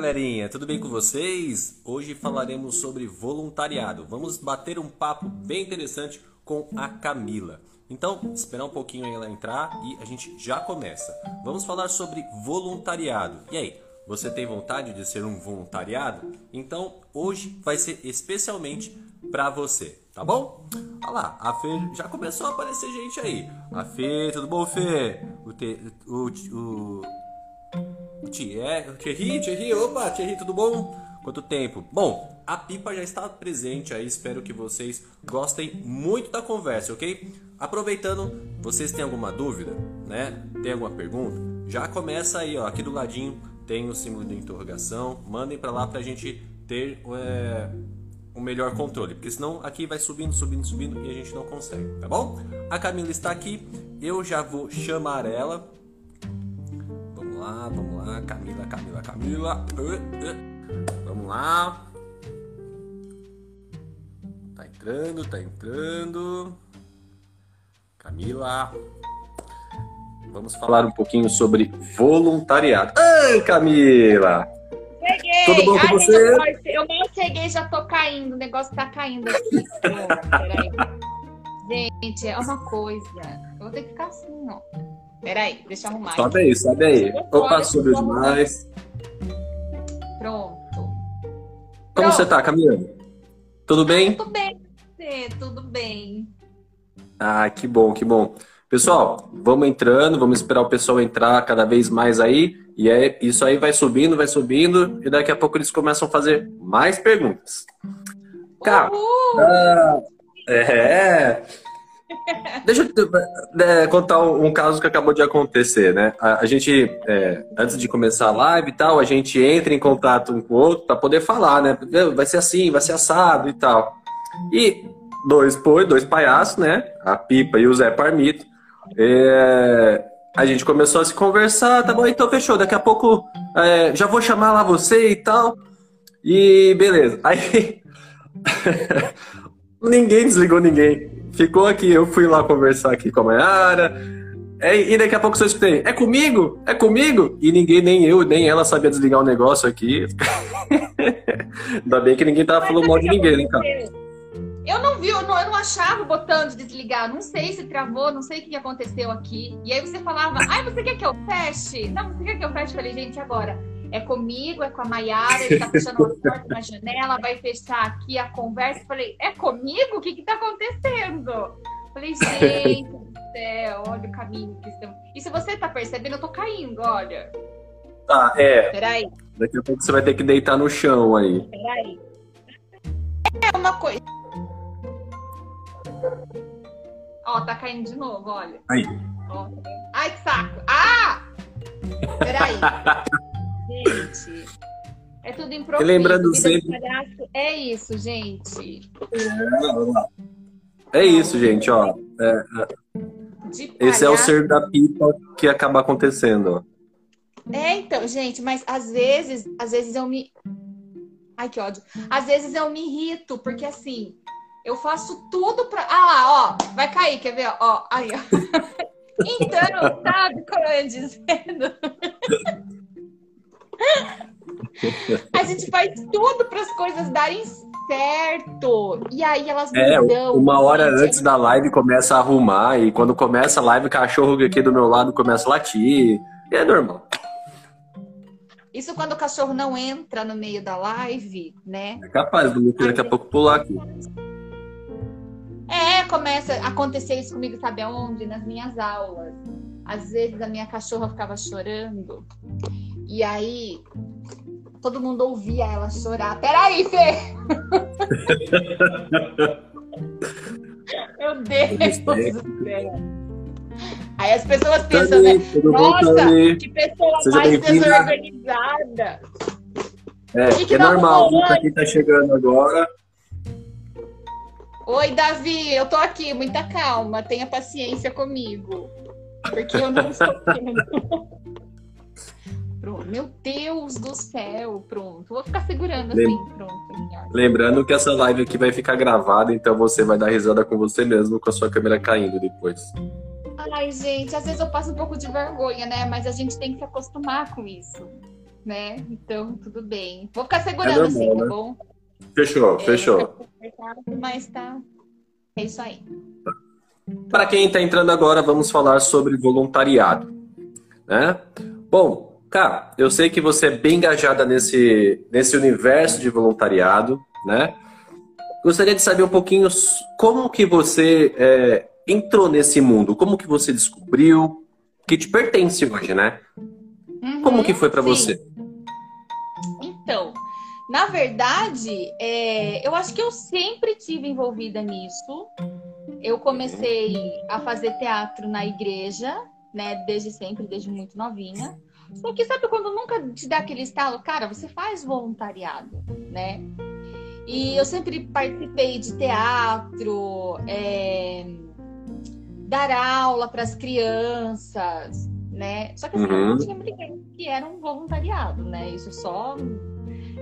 galerinha, tudo bem com vocês? Hoje falaremos sobre voluntariado. Vamos bater um papo bem interessante com a Camila. Então, esperar um pouquinho ela entrar e a gente já começa. Vamos falar sobre voluntariado. E aí, você tem vontade de ser um voluntariado? Então, hoje vai ser especialmente para você, tá bom? Olha lá, a Fê já começou a aparecer gente aí. A Fê, tudo bom, Fê? O, te, o, o Thierry, Thierry, Thierry, opa, Thierry, tudo bom? Quanto tempo? Bom, a pipa já está presente aí, espero que vocês gostem muito da conversa, ok? Aproveitando, vocês têm alguma dúvida, né? Tem alguma pergunta? Já começa aí, ó, aqui do ladinho tem o símbolo de interrogação, mandem para lá pra gente ter é, um melhor controle, porque senão aqui vai subindo, subindo, subindo e a gente não consegue, tá bom? A Camila está aqui, eu já vou chamar ela lá, vamos lá, Camila, Camila, Camila. Uh, uh. Vamos lá. Tá entrando, tá entrando. Camila. Vamos falar um pouquinho sobre voluntariado. Ai, Camila! Cheguei! Tudo bom com Ai, você? Eu mal cheguei, já tô caindo. O negócio tá caindo aqui. Peraí. Gente, é uma coisa. Eu vou ter que ficar assim, ó. Peraí, deixa eu arrumar. Sobe aí, sobe aí. Opa, subiu demais. Pronto. Como Pronto. você tá, Camila? Tudo bem? Tudo bem, você, tudo bem. Ah, que bom, que bom. Pessoal, vamos entrando, vamos esperar o pessoal entrar cada vez mais aí. E é, isso aí vai subindo, vai subindo, e daqui a pouco eles começam a fazer mais perguntas. Cara, ah, é. Deixa eu é, contar um, caso que acabou de acontecer, né? A, a gente, é, antes de começar a live e tal, a gente entra em contato um com o outro para poder falar, né? Vai ser assim, vai ser assado e tal. E dois, dois palhaços, né? A Pipa e o Zé Parmito. É, a gente começou a se conversar, tá bom, então fechou. Daqui a pouco é, já vou chamar lá você e tal. E beleza. Aí. ninguém desligou ninguém. Ficou aqui, eu fui lá conversar aqui com a Mayara. É, e daqui a pouco só escutei, é comigo? É comigo? E ninguém, nem eu, nem ela sabia desligar o negócio aqui. Ainda bem que ninguém tava falando mal de ninguém, né, cara? Eu não vi, eu não, eu não achava o botão de desligar. Não sei se travou, não sei o que aconteceu aqui. E aí você falava, ai, você quer que eu feche? Não, você quer que eu feche? Eu falei, gente, agora é comigo, é com a Maiara, ele tá fechando uma porta na janela, vai fechar aqui a conversa. Falei, é comigo? O que que tá acontecendo? Falei, gente do céu, olha o caminho que estamos. E se você tá percebendo, eu tô caindo, olha. Tá, é. Peraí. Daqui a pouco você vai ter que deitar no chão aí. Peraí. É uma coisa. Ó, tá caindo de novo, olha. Aí. Ó. Ai, que saco. Ah! Peraí. Gente. É tudo improviso. Lembrando sempre. É isso, gente. É isso, gente, ó. É, é. Esse é o ser da pipa que acaba acontecendo. É, então, gente, mas às vezes, às vezes eu me. Ai, que ódio. Às vezes eu me irrito, porque assim, eu faço tudo pra. Ah lá, ó, vai cair, quer ver? Ó, aí, ó. Então, sabe como eu ia dizendo? A gente faz tudo para as coisas darem certo. E aí elas é, mudam. Uma hora gente. antes da live começa a arrumar. E quando começa a live, o cachorro aqui do meu lado começa a latir. E é normal. Isso quando o cachorro não entra no meio da live, né? É capaz do Lucas daqui a pouco pular aqui. É, começa a acontecer isso comigo, sabe aonde? Nas minhas aulas. Às vezes a minha cachorra ficava chorando e aí, todo mundo ouvia ela chorar. Peraí, Fê! Meu Deus do céu! Aí as pessoas pensam, né? Nossa, que pessoa Seja mais desorganizada! É, que que é normal, viu? Pra quem tá chegando agora. Oi, Davi, eu tô aqui, muita calma, tenha paciência comigo. Porque eu não estou tendo. Pronto. Meu Deus do céu, pronto. Vou ficar segurando Lem... assim, pronto. Lembrando que essa live aqui vai ficar gravada, então você vai dar risada com você mesmo, com a sua câmera caindo depois. Ai, gente, às vezes eu passo um pouco de vergonha, né? Mas a gente tem que se acostumar com isso. né? Então, tudo bem. Vou ficar segurando é normal, assim, tá né? bom? Fechou, é, fechou. Mas tá. É isso aí. Para quem está entrando agora, vamos falar sobre voluntariado. Né? Bom, cara, eu sei que você é bem engajada nesse, nesse universo de voluntariado, né? Gostaria de saber um pouquinho como que você é, entrou nesse mundo, como que você descobriu que te pertence hoje, né? Uhum, como que foi para você? Então, na verdade, é, eu acho que eu sempre tive envolvida nisso. Eu comecei a fazer teatro na igreja, né? Desde sempre, desde muito novinha. Só que sabe quando nunca te dá aquele estalo, cara, você faz voluntariado, né? E eu sempre participei de teatro, é, dar aula para as crianças, né? Só que assim, uhum. não tinha ninguém que era um voluntariado, né? Isso só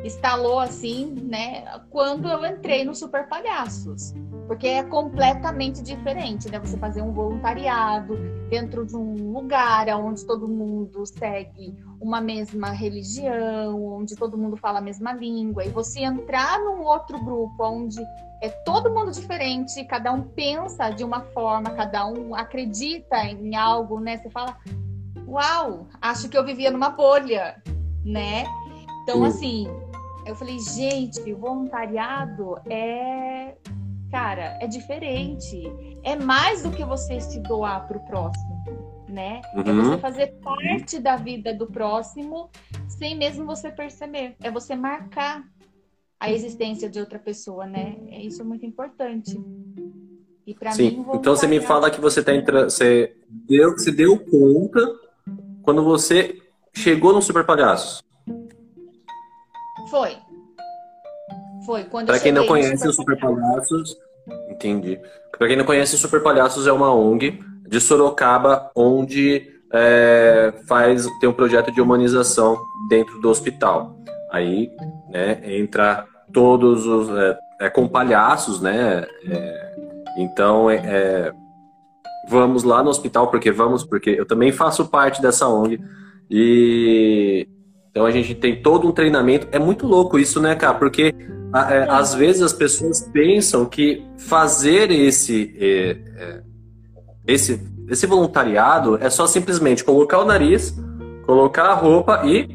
instalou assim, né? Quando eu entrei no Super Palhaços porque é completamente diferente, né? Você fazer um voluntariado dentro de um lugar onde todo mundo segue uma mesma religião, onde todo mundo fala a mesma língua, e você entrar num outro grupo onde é todo mundo diferente, cada um pensa de uma forma, cada um acredita em algo, né? Você fala, uau, acho que eu vivia numa bolha, né? Então, assim, eu falei, gente, o voluntariado é cara, é diferente. É mais do que você se doar para o próximo, né? É uhum. É você fazer parte da vida do próximo sem mesmo você perceber. É você marcar a existência de outra pessoa, né? É isso é muito importante. E para mim, então você me fala que você tá entrando, você deu, você deu conta quando você chegou no Super Palhaços. Foi. Foi quando Para quem não conhece o Super Palhaços, entendi. Para quem não conhece, o Super Palhaços é uma ONG de Sorocaba onde é, faz tem um projeto de humanização dentro do hospital. Aí, né, entra todos os é, é com palhaços, né? É, então, é, é, vamos lá no hospital porque vamos porque eu também faço parte dessa ONG e então a gente tem todo um treinamento. É muito louco isso, né, cara? Porque é, às vezes as pessoas pensam que fazer esse, é, é, esse, esse voluntariado é só simplesmente colocar o nariz, colocar a roupa e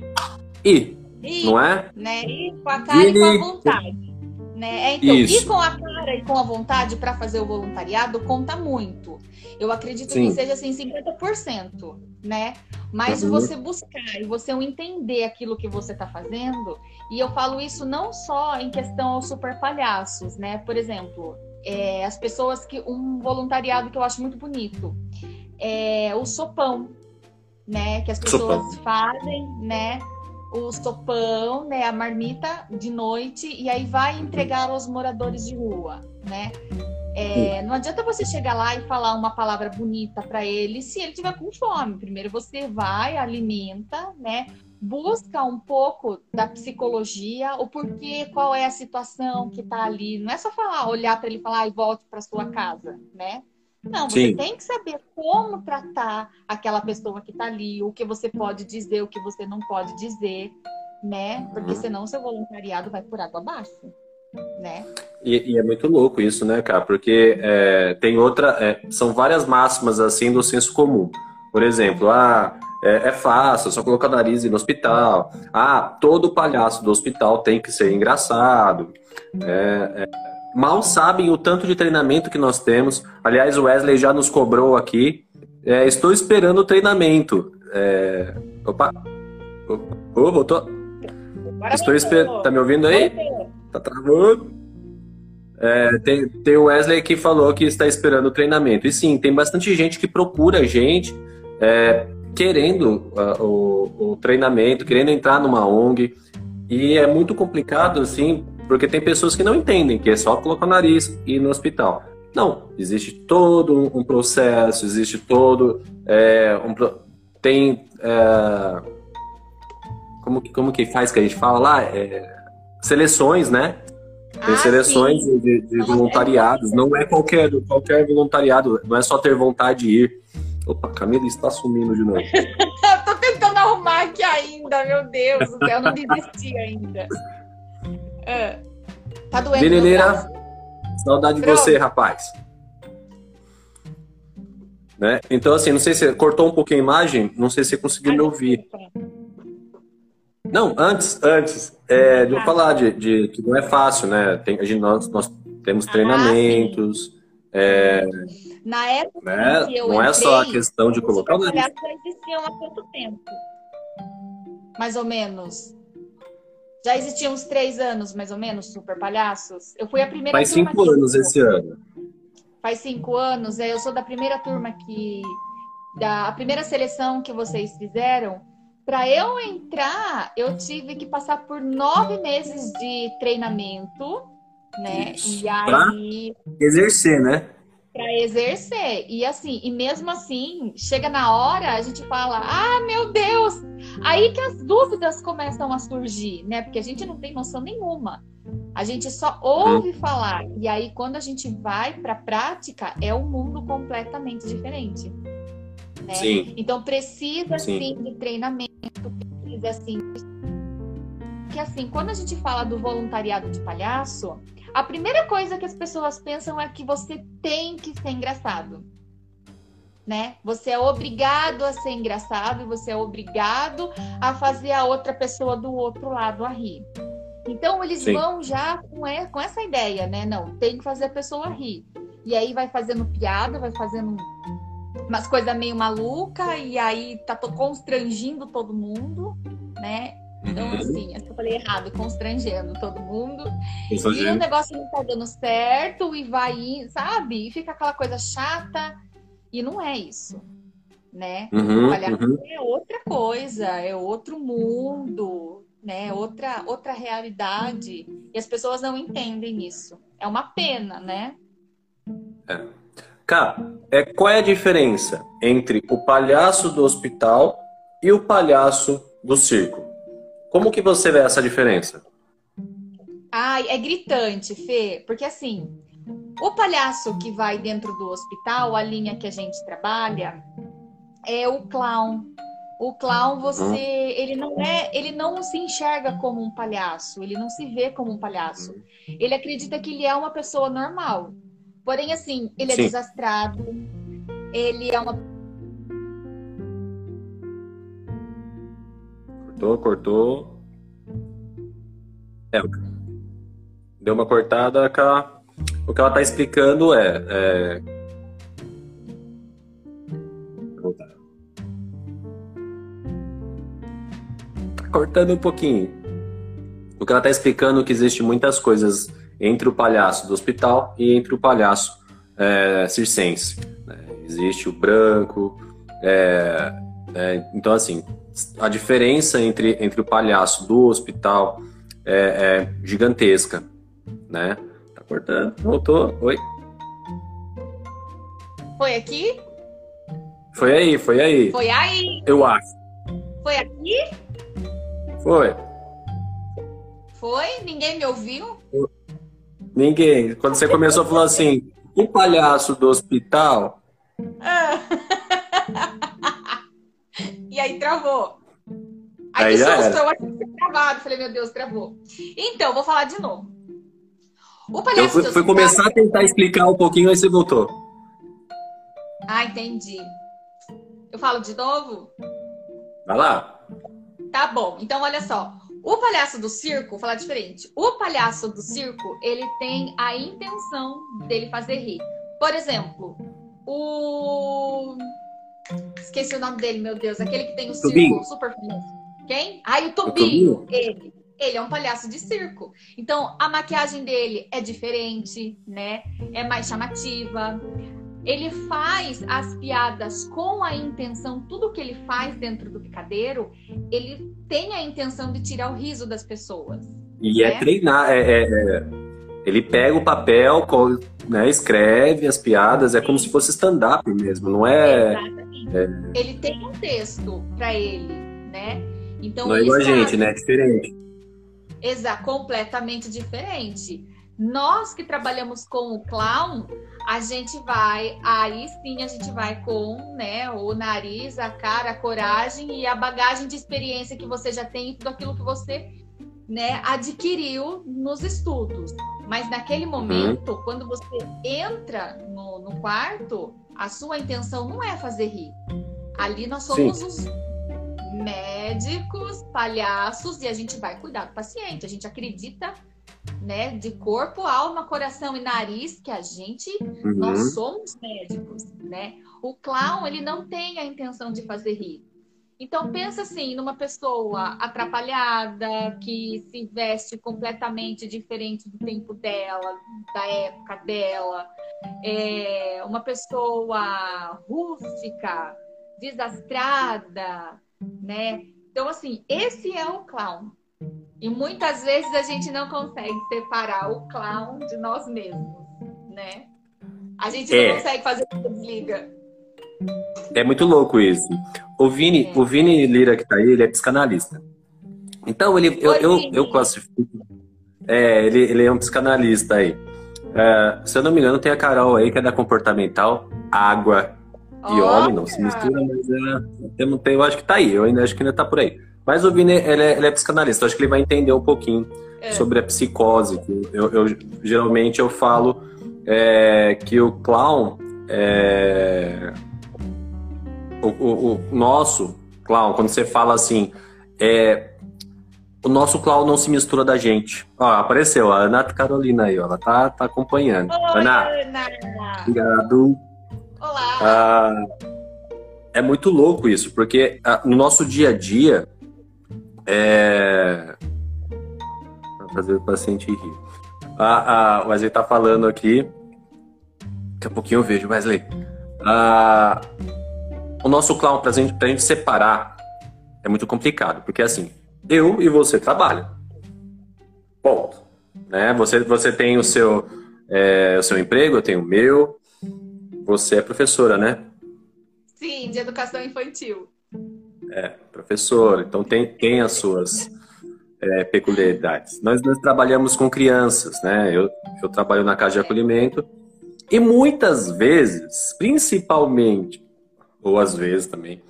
ir. não é? Né? Ir com a cara e, e com a vontade. Né? É, então, Isso. ir com a cara e com a vontade para fazer o voluntariado conta muito. Eu acredito Sim. que seja assim 50%, né? Mas uhum. você buscar e você entender aquilo que você está fazendo, e eu falo isso não só em questão aos super palhaços, né? Por exemplo, é, as pessoas que um voluntariado que eu acho muito bonito é o sopão, né? Que as pessoas sopão. fazem, né? O sopão, né? A marmita de noite e aí vai entregar aos moradores de rua, né? É, não adianta você chegar lá e falar uma palavra bonita para ele se ele tiver com fome. Primeiro você vai, alimenta, né? Busca um pouco da psicologia, o porquê, qual é a situação que está ali. Não é só falar, olhar para ele e falar e volte para sua casa, né? Não, você Sim. tem que saber como tratar aquela pessoa que está ali, o que você pode dizer, o que você não pode dizer, né? Porque uhum. senão seu voluntariado vai por água abaixo né? E, e, é muito louco isso, né, cara? Porque é, tem outra. É, são várias máximas assim do senso comum. Por exemplo, ah, é, é fácil, só colocar o nariz no hospital. Ah, todo palhaço do hospital tem que ser engraçado. É, é, mal sabem o tanto de treinamento que nós temos. Aliás, o Wesley já nos cobrou aqui. É, estou esperando o treinamento. Opa! Opa! Oh, voltou! Estou esperando. Tá me ouvindo aí? Tá travando. É, tem, tem o Wesley que falou que está esperando o treinamento. E sim, tem bastante gente que procura a gente é, querendo uh, o, o, treinamento, querendo entrar numa ONG. E é muito complicado, assim, porque tem pessoas que não entendem que é só colocar o nariz e ir no hospital. Não, existe todo um processo, existe todo. É, um, tem. É, como, como que faz que a gente fala lá? É, seleções, né? Tem ah, seleções sim. de, de voluntariados. Não é qualquer, qualquer voluntariado, não é só ter vontade de ir. Opa, Camila está sumindo de novo. eu tô tentando arrumar aqui ainda. meu Deus céu, não desisti ainda. Ah, tá doendo. Menina, saudade Pronto. de você, rapaz. Né? Então, assim, não sei se cortou um pouquinho a imagem, não sei se você conseguiu me ouvir. Não, antes, antes, é, de eu falar de, de, que não é fácil, né? Tem, a gente, nós, nós temos ah, treinamentos. É, Na época né? que eu Não é só a questão de colocar o nariz. existiam há quanto tempo? Mais ou menos. Já existiam uns três anos, mais ou menos, Super Palhaços. Eu fui a primeira Faz cinco anos esse ano. Faz cinco anos. É, eu sou da primeira turma que... Da a primeira seleção que vocês fizeram para eu entrar, eu tive que passar por nove meses de treinamento, né? Isso. E aí. Pra exercer, né? Para exercer. E assim, e mesmo assim, chega na hora, a gente fala: ah, meu Deus! Aí que as dúvidas começam a surgir, né? Porque a gente não tem noção nenhuma. A gente só ouve uhum. falar. E aí, quando a gente vai para a prática, é um mundo completamente diferente. Né? Sim. Então precisa sim. sim de treinamento, precisa assim. Que assim, quando a gente fala do voluntariado de palhaço, a primeira coisa que as pessoas pensam é que você tem que ser engraçado. Né? Você é obrigado a ser engraçado e você é obrigado a fazer a outra pessoa do outro lado a rir. Então eles Sim. vão já com, com essa ideia, né? Não, tem que fazer a pessoa rir. E aí vai fazendo piada, vai fazendo umas coisas meio maluca e aí tá constrangindo todo mundo, né? Então, uhum. assim, eu falei errado, constrangendo todo mundo. E o negócio não tá dando certo e vai, sabe? E fica aquela coisa chata. E não é isso, né? Uhum, uhum. é outra coisa, é outro mundo, né? Outra, outra realidade. E as pessoas não entendem isso. É uma pena, né? É. Cá, é, qual é a diferença entre o palhaço do hospital e o palhaço do circo? Como que você vê essa diferença? Ai, é gritante, Fê, porque assim, o palhaço que vai dentro do hospital, a linha que a gente trabalha, é o clown. O clown, você, uhum. ele não é, ele não se enxerga como um palhaço, ele não se vê como um palhaço. Ele acredita que ele é uma pessoa normal. Porém, assim, ele é Sim. desastrado, ele é uma. Cortou, cortou. É, deu uma cortada, cá. O que ela está explicando é, é... Cortando um pouquinho. O que ela está explicando é que existe muitas coisas entre o palhaço do hospital e entre o palhaço é, circense. Né? Existe o branco. É, é, então, assim, a diferença entre, entre o palhaço do hospital é, é gigantesca. Né? Tá cortando. Voltou. Oi. Foi aqui? Foi aí, foi aí. Foi aí. Eu acho. Foi aqui? Foi. Foi? Ninguém me ouviu? Ninguém. Quando você começou a falar assim, o palhaço do hospital. Ah. aí travou. Aí, aí que susto, eu achei que travado. Falei, meu Deus, travou. Então, vou falar de novo. O palhaço eu fui, fui começar a tentar explicar um pouquinho, aí você voltou. Ah, entendi. Eu falo de novo? Vai lá. Tá bom. Então, olha só. O palhaço do circo, vou falar diferente. O palhaço do circo, ele tem a intenção dele fazer rir. Por exemplo, o. Esqueci o nome dele, meu Deus. Aquele que tem o circo super famoso. Quem? Ai, o Tobinho. Ele. Ele é um palhaço de circo. Então, a maquiagem dele é diferente, né? É mais chamativa ele faz as piadas com a intenção, tudo que ele faz dentro do picadeiro, ele tem a intenção de tirar o riso das pessoas. E é né? é treinar, é, é, ele pega o papel, né, escreve as piadas, é como se fosse stand-up mesmo, não é, é... Ele tem um texto para ele, né? Então, não é igual a gente, né? É diferente. Exato, completamente diferente. Nós que trabalhamos com o clown, a gente vai, aí sim a gente vai com né, o nariz, a cara, a coragem e a bagagem de experiência que você já tem e tudo aquilo que você né, adquiriu nos estudos. Mas naquele uhum. momento, uhum. quando você entra no, no, quarto, a sua intenção não é fazer rir. Ali nós somos sim. os médicos, palhaços, e a gente vai cuidar do paciente. A gente acredita né, de corpo, alma, coração e nariz, que a gente, uhum. nós somos médicos, né? O clown, ele não tem a intenção de fazer rir. Então pensa assim, numa pessoa atrapalhada, que se veste completamente diferente do tempo dela, da época dela, é uma pessoa rústica, desastrada, né? Então assim, esse é o clown. E muitas vezes a gente não consegue separar o clown de nós mesmos, né? A gente é. não consegue fazer desliga. É muito louco isso. O Vini, é. o Vini Lira que tá aí, ele é psicanalista. Então, ele, eu, eu, eu, classifico. É, ele, ele é um psicanalista aí. É, se eu não me engano, tem a Carol aí, que é da comportamental, água e Olha. homem, não se mistura, mas é, tem, eu acho que tá aí, eu ainda acho que ainda tá por aí. Mas o Vini, ele é, ele é psicanalista, eu acho que ele vai entender um pouquinho é. sobre a psicose. Eu, eu, geralmente eu falo é, que o clown é, o, o, o, nosso clown, quando você fala assim, é, o nosso clown não se mistura da gente. Ó, apareceu a Ana Carolina aí, ó, ela tá, tá acompanhando. Oi, Ana, Ana. Obrigado. Olá. Ah, é muito louco isso, porque ah, no nosso dia a dia, é... fazer o paciente rir. Ah, ah, o Wesley tá falando aqui. Daqui a pouquinho eu vejo, Wesley. Ah, o nosso clown, pra gente, pra gente separar, é muito complicado. Porque assim, eu e você trabalham. Ponto. Né? Você, você tem o seu, é, o seu emprego, eu tenho o meu. Você é professora, né? Sim, de educação infantil. É, professor, então tem, tem as suas é, peculiaridades. Nós, nós trabalhamos com crianças, né? Eu, eu trabalho na casa de acolhimento e muitas vezes, principalmente, ou às vezes também,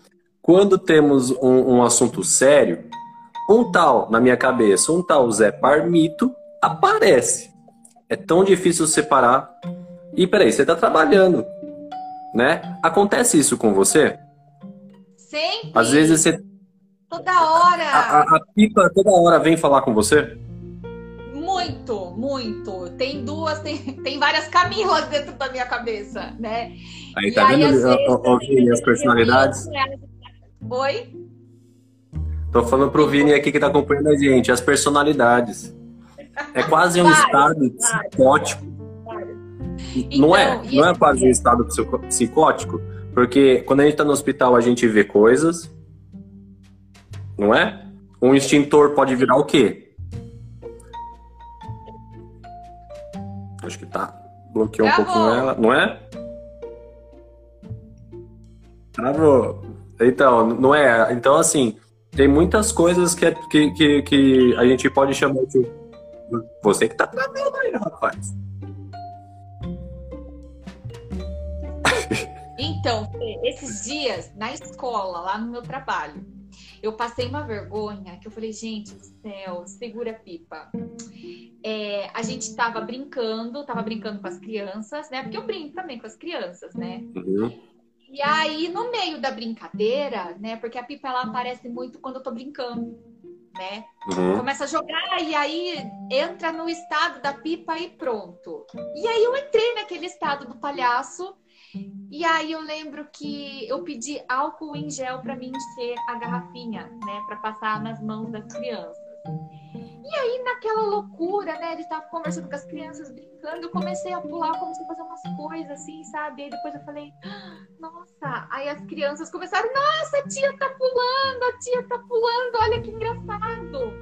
quando temos um, um assunto sério, um tal, na minha cabeça, um tal Zé Parmito aparece. É tão difícil separar. E peraí, você está trabalhando, né? Acontece isso com você? Sempre. Às vezes você. Toda hora. A, a, a, pipa toda hora vem falar com você? Muito, muito. Tem duas, tem, tem várias Camilas dentro da minha cabeça, né? Aí e tá aí, vendo o, Vini, as personalidades? Oi? Tô falando pro Vini aqui que tá acompanhando a gente, as personalidades. É quase um estado psicótico. Não é? Então, não é quase um estado psicótico? Porque quando a gente está no hospital, a gente vê coisas, não é? Um extintor pode virar o quê? Bloqueou um pouquinho ela, não é? Travou. Então, não é? Então, assim, tem muitas coisas que, que, que, que a gente pode chamar de. Você que tá travando aí, rapaz. Então, esses dias, na escola, lá no meu trabalho, eu passei uma vergonha que eu falei, gente do céu, segura a pipa. É, a gente estava brincando, estava brincando com as crianças, né? Porque eu brinco também com as crianças, né? Uhum. E aí, no meio da brincadeira, né? Porque a pipa ela aparece muito quando eu tô brincando, né? Uhum. Começa a jogar e aí entra no estado da pipa e pronto. E aí eu entrei naquele estado do palhaço e aí eu lembro que eu pedi álcool em gel para mim encher a garrafinha, né, para passar nas mãos das crianças. E aí naquela loucura, né, ele tava conversando com as crianças, brincando, eu comecei a pular, comecei a fazer umas coisas assim, sabe? E depois eu falei, nossa, aí as crianças começaram, nossa, a tia tá pulando, a tia tá pulando, olha que engraçado.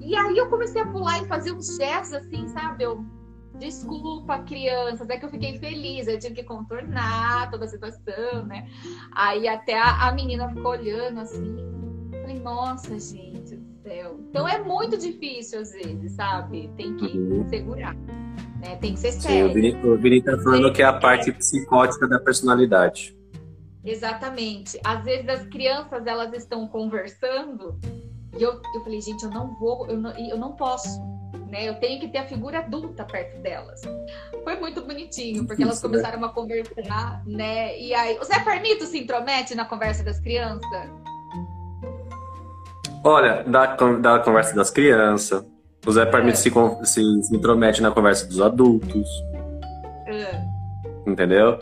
E aí eu comecei a pular e fazer uns gestos assim, sabe? Eu desculpa, crianças, é que eu fiquei feliz, eu tive que contornar toda a situação, né? Aí até a, a menina ficou olhando assim, falei, nossa, gente do céu. Então é muito difícil às vezes, sabe? Tem que uhum. segurar. Né? Tem que ser sério. Sim, o Vini tá falando que é a parte psicótica da personalidade. Exatamente. Às vezes as crianças elas estão conversando e eu, eu falei, gente, eu não vou, eu não, eu não posso. Né? Eu tenho que ter a figura adulta perto delas. Foi muito bonitinho, porque elas né? começaram a conversar, né? E aí, o Zé Parmito se intromete na conversa das crianças? Olha, da, da conversa das crianças, o Zé Parmito é. se, se, se, intromete na conversa dos adultos. É. Entendeu?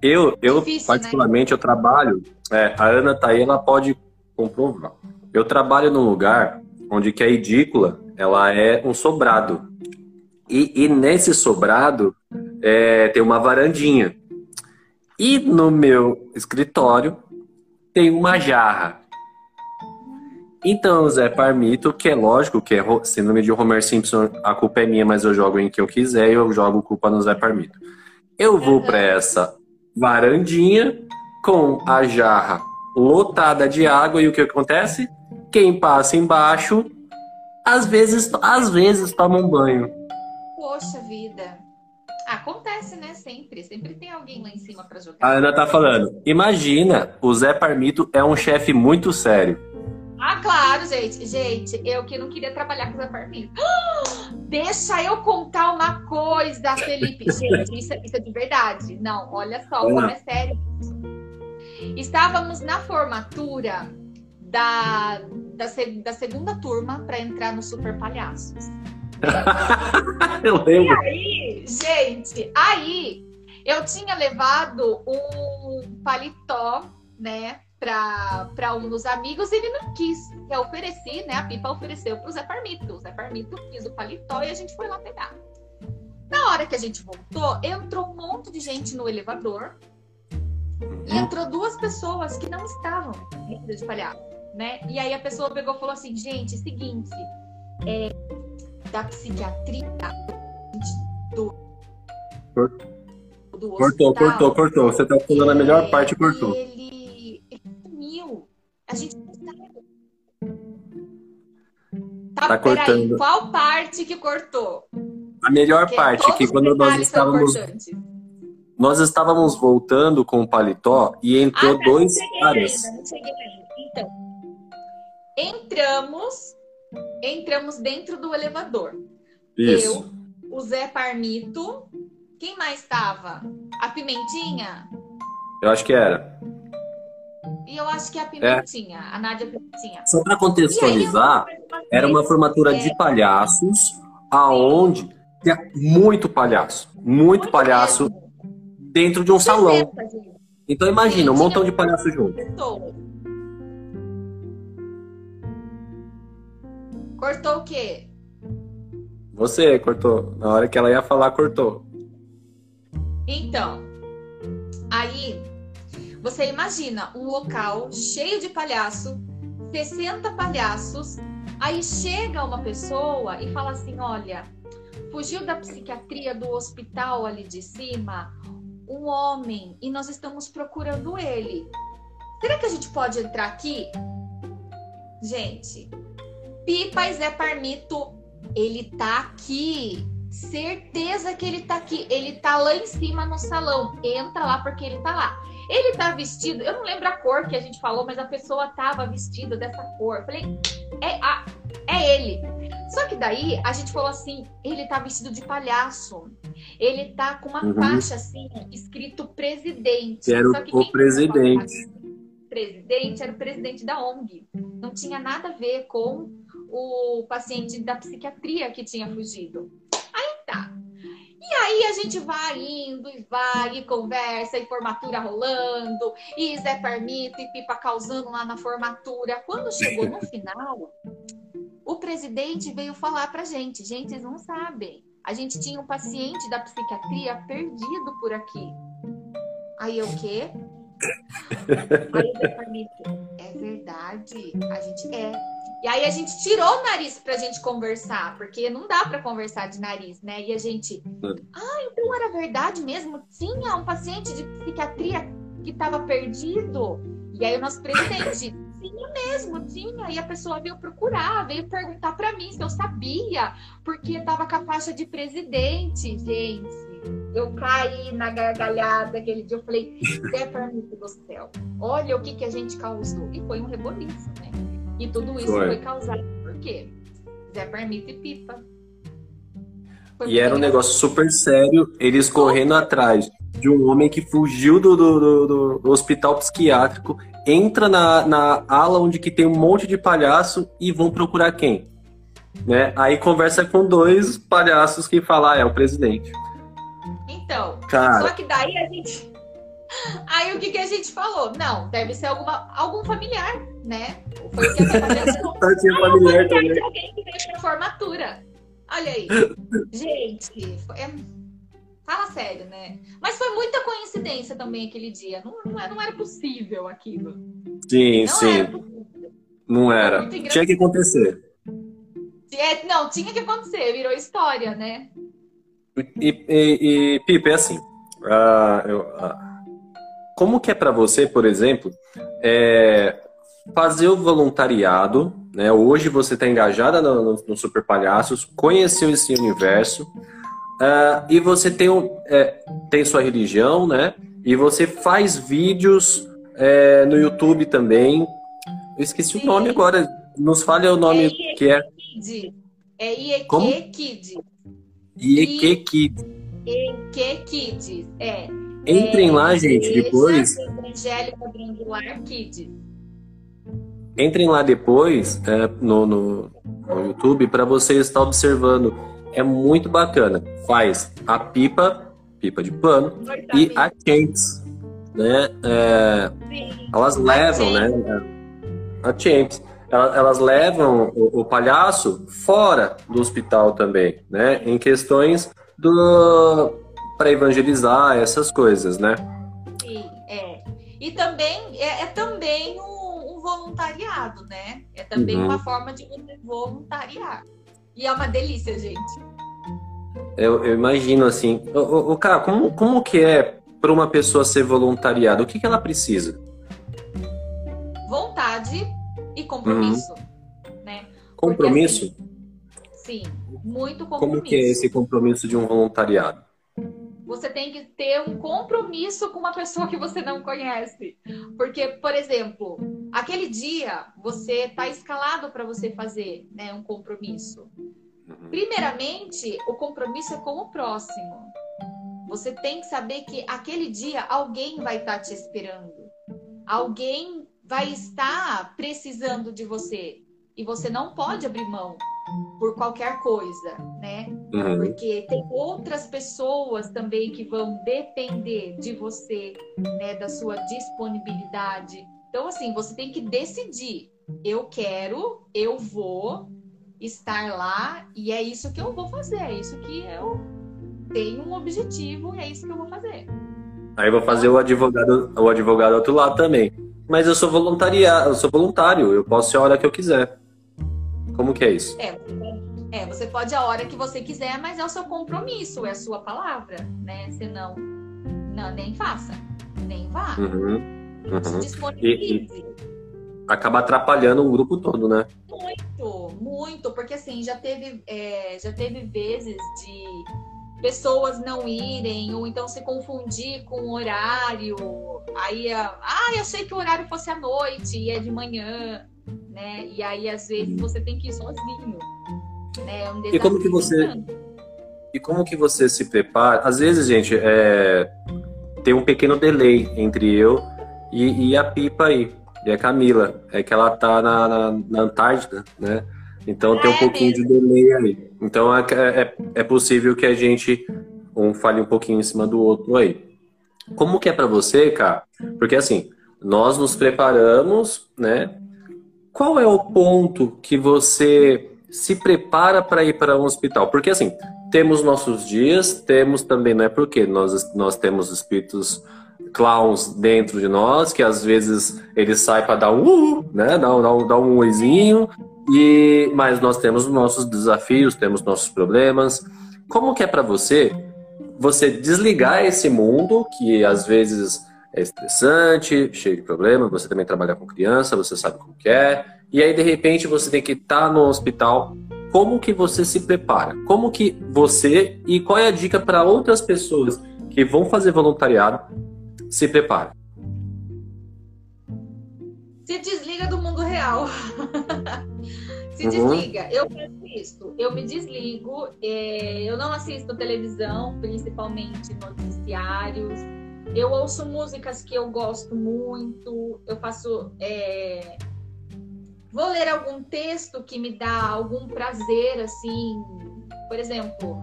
Eu, eu Difícil, né? particularmente, né? eu trabalho. É, a Ana tá aí, ela pode comprovar. Eu trabalho num lugar onde que a edícula ela é um sobrado. E, e nesse sobrado é, tem uma varandinha. E no meu escritório tem uma jarra. Então, o Zé Parmito, que é lógico que é síndrome de Homer Simpson, a culpa é minha, mas eu jogo em que eu quiser e eu jogo culpa no Zé Parmito. Eu vou para essa varandinha com a jarra lotada de água e o que acontece? Quem passa embaixo, às vezes, às vezes toma um banho. Poxa vida. Acontece, né? Sempre. Sempre tem alguém lá em cima para jogar. A Ana tá falando. Imagina, o Zé Parmito é um chefe muito sério. Ah, claro, gente. Gente, eu que não queria trabalhar com o Zé Parmito. Deixa eu contar uma coisa, Felipe. Gente, isso, é, isso é de verdade. Não, olha só, como é sério. Estávamos na formatura da, da, da segunda turma para entrar no Super Palhaços. eu lembro. E aí, gente, aí eu tinha levado um paletó, né, para um dos amigos e ele não quis. Eu ofereci, né, a Pipa ofereceu para o Zé Parmito. O Zé Parmito quis o paletó e a gente foi lá pegar. Na hora que a gente voltou, entrou um monte de gente no elevador e entrou duas pessoas que não estavam de palhaço né? E aí a pessoa pegou e falou assim, gente, seguinte, é, da psiquiatria do, do cortou, cortou, cortou. Você tá falando a melhor é, parte, cortou. Ele, sumiu. A gente Tá, tá cortando. qual parte que cortou? A melhor Porque parte, que quando nós estávamos. Nós estávamos voltando com o paletó e entrou ah, tá, dois caras. Então, Entramos, entramos dentro do elevador. Isso. Eu, o Zé Parmito, quem mais estava? A Pimentinha? Eu acho que era. E eu acho que é a Pimentinha, é. a Nádia Pimentinha. Só para contextualizar, era uma formatura é. de palhaços, aonde tinha muito palhaço, muito, muito palhaço mesmo. dentro de um salão. Então imagina, um montão de palhaços juntos. Cortou o quê? Você cortou. Na hora que ela ia falar, cortou. Então, aí você imagina um local cheio de palhaço, 60 palhaços, aí chega uma pessoa e fala assim: olha, fugiu da psiquiatria do hospital ali de cima um homem e nós estamos procurando ele. Será que a gente pode entrar aqui? Gente, Pipa e Zé Parmito, ele tá aqui. Certeza que ele tá aqui. Ele tá lá em cima no salão. Entra lá porque ele tá lá. Ele tá vestido, eu não lembro a cor que a gente falou, mas a pessoa tava vestida dessa cor. falei, é, a, é ele. Só que daí a gente falou assim: ele tá vestido de palhaço. Ele tá com uma uhum. faixa assim, escrito presidente. Era o presidente. Presidente era o presidente da ONG. Não tinha nada a ver com o paciente da psiquiatria que tinha fugido. Aí tá. E aí a gente vai indo e vai e conversa e formatura rolando e Zé Parmito e Pipa causando lá na formatura. Quando chegou no final, o presidente veio falar pra gente, gente, vocês não sabem. A gente tinha um paciente da psiquiatria perdido por aqui. Aí eu o quê? Aí o Zé Parmito, é verdade, a gente é. E aí a gente tirou o nariz pra gente conversar, porque não dá para conversar de nariz, né? E a gente, ah, então era verdade mesmo? Tinha um paciente de psiquiatria que estava perdido. E aí o nosso presidente, sim mesmo, tinha. E a pessoa veio procurar, veio perguntar para mim se eu sabia, porque tava com a faixa de presidente, gente. Eu caí na gargalhada aquele dia. Eu falei, Zé Permito do céu, olha o que, que a gente causou. E foi um reboliço, né? E tudo isso foi, foi causado por quê? Zé Permito e Pipa. Foi e era um negócio super sério, eles correndo atrás de um homem que fugiu do, do, do, do hospital psiquiátrico, entra na, na ala onde que tem um monte de palhaço e vão procurar quem? Né? Aí conversa com dois palhaços que falam, ah, é o presidente. Então, Cara. só que daí a gente. Aí o que, que a gente falou? Não, deve ser alguma, algum familiar, né? Foi o que a minha familiar também. de alguém que veio pra formatura. Olha aí. gente, foi, é Fala sério, né? Mas foi muita coincidência também aquele dia. Não, não, era, não era possível aquilo. Sim, não sim. Era não era. Tinha que acontecer. É, não, tinha que acontecer. Virou história, né? E, e, e Pipe, é assim. Uh, eu, uh, como que é para você, por exemplo, é, fazer o voluntariado, né? Hoje você está engajada no, no, no Super Palhaços, conheceu esse universo, Uh, e você tem, é, tem sua religião, né? E você faz vídeos é, no YouTube também. Eu esqueci Sim. o nome agora. Nos fale o nome é que é. É Ieke Como? Kids. Ieke Kids. Ieke Kids, é. Entrem lá, é, gente, depois. Evangélica Brandular Kids. Entrem lá depois é, no, no, no YouTube para você estar observando é muito bacana. Faz a pipa, pipa de pano, e a Champs, né? É, elas levam, né? A Champs. Elas levam o, o palhaço fora do hospital também, né? Em questões do para evangelizar essas coisas, né? Sim, é. E também é, é também um, um, voluntariado, né? É também uhum. uma forma de voluntariar. E é uma delícia, gente. Eu, eu imagino assim. O, o, cara, como, como que é para uma pessoa ser voluntariada? O que, que ela precisa? Vontade e compromisso. Uhum. Né? Compromisso? Porque, assim, sim, muito compromisso. Como que é esse compromisso de um voluntariado? Você tem que ter um compromisso com uma pessoa que você não conhece. Porque, por exemplo, aquele dia você está escalado para você fazer né, um compromisso. Uhum. Primeiramente, o compromisso é com o próximo. Você tem que saber que aquele dia alguém vai estar te esperando. Alguém vai estar precisando de você. E você não pode abrir mão por qualquer coisa, né? Uhum. Porque tem outras pessoas também que vão depender de você, né? Da sua disponibilidade. Então, assim, você tem que decidir. Eu quero, eu vou, estar lá e é isso que eu vou fazer, é isso que eu tenho um objetivo e é isso que eu vou fazer. Aí vou fazer o advogado, o advogado do outro lado também. Mas eu sou voluntaria, eu sou voluntário, eu posso ir a hora que eu quiser. Como que é isso? É, é, você pode a hora que você quiser, mas é o seu compromisso, é a sua palavra, né? Senão, não, nem faça, nem vá. Uhum, uhum. Se disponibilize. E, e acaba atrapalhando o grupo todo, né? Muito, muito, porque assim, já teve, é, já teve vezes de pessoas não irem, ou então se confundir com o horário. Aí, ah, achei que o horário fosse à noite e é de manhã, né? E aí, às vezes, você tem que ir sozinho. Né? É um e como que você. E como que você se prepara? Às vezes, gente, é... tem um pequeno delay entre eu e, e a Pipa aí e a Camila. É que ela tá na, na, na Antártida, né? Então tem um é pouquinho mesmo. de delay aí. Então é, é, é, possível que a gente um fale um pouquinho em cima do outro aí. Como que é para você, cara? Porque assim, nós nos preparamos, né? Qual é o ponto que você se prepara para ir para um hospital? Porque assim, temos nossos dias, temos também, não é porque nós, nós temos espíritos clowns dentro de nós, que às vezes ele sai para dar um uh, né? Dar, dar, dar um oizinho. E, mas nós temos nossos desafios, temos nossos problemas. Como que é para você você desligar esse mundo que às vezes é estressante, cheio de problema, você também trabalha com criança, você sabe como que é, e aí de repente você tem que estar tá no hospital. Como que você se prepara? Como que você e qual é a dica para outras pessoas que vão fazer voluntariado se preparam? Se desliga do mundo real. se uhum. desliga. Eu faço isso. Eu me desligo. É, eu não assisto televisão, principalmente noticiários eu ouço músicas que eu gosto muito, eu faço. É... Vou ler algum texto que me dá algum prazer, assim, por exemplo,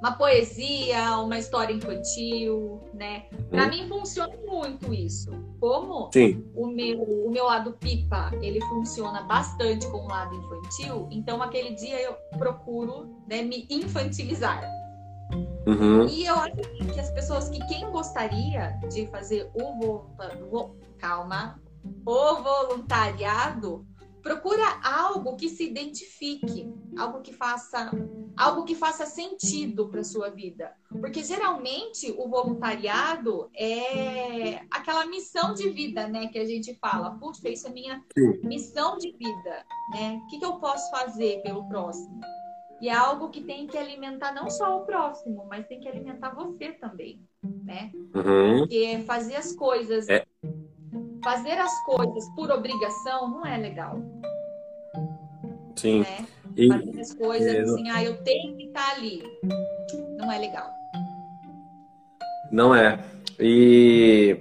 uma poesia, uma história infantil, né? Para uhum. mim funciona muito isso. Como Sim. o meu o meu lado pipa, ele funciona bastante com o lado infantil, então aquele dia eu procuro né, me infantilizar. Uhum. E eu acho que as pessoas que quem gostaria de fazer o calma, o voluntariado, procura algo que se identifique, algo que faça algo que faça sentido para sua vida, porque geralmente o voluntariado é aquela missão de vida, né, que a gente fala, puxa, isso é minha Sim. missão de vida, né? O que, que eu posso fazer pelo próximo? E é algo que tem que alimentar não só o próximo, mas tem que alimentar você também, né? Uhum. Porque fazer as coisas, é. fazer as coisas por obrigação não é legal. Sim. Né? E... Fazer as coisas é... assim, ah, eu tenho que estar ali. Não é legal. Não é. E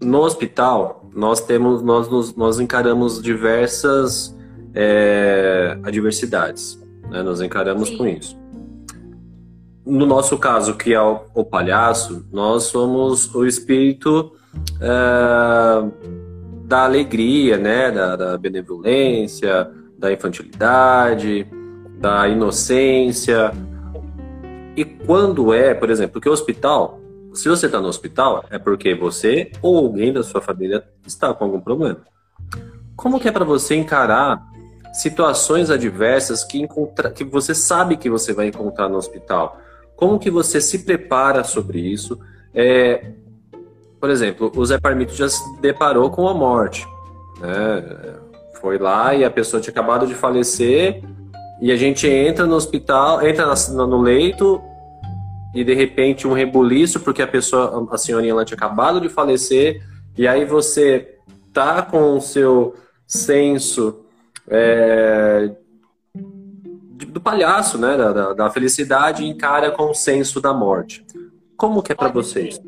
no hospital nós temos, nós, nos, nós encaramos diversas é, adversidades. Né? Nós encaramos Sim. com isso. No nosso caso, que é o, o palhaço, nós somos o espírito é, da alegria, né? da, da benevolência, da infantilidade, da inocência. E quando é, por exemplo, porque o hospital, se você está no hospital, é porque você ou alguém da sua família está com algum problema. Como que é para você encarar situações adversas que, encontra, que você sabe que você vai encontrar no hospital. Como que você se prepara sobre isso? É, por exemplo, o Zé Parmito já se deparou com a morte. Né? Foi lá e a pessoa tinha acabado de falecer e a gente entra no hospital, entra no leito e de repente um rebuliço porque a pessoa, a senhorinha lá tinha acabado de falecer e aí você tá com o seu senso é, do palhaço, né? Da, da, felicidade encara com o senso da morte. Como que é para vocês?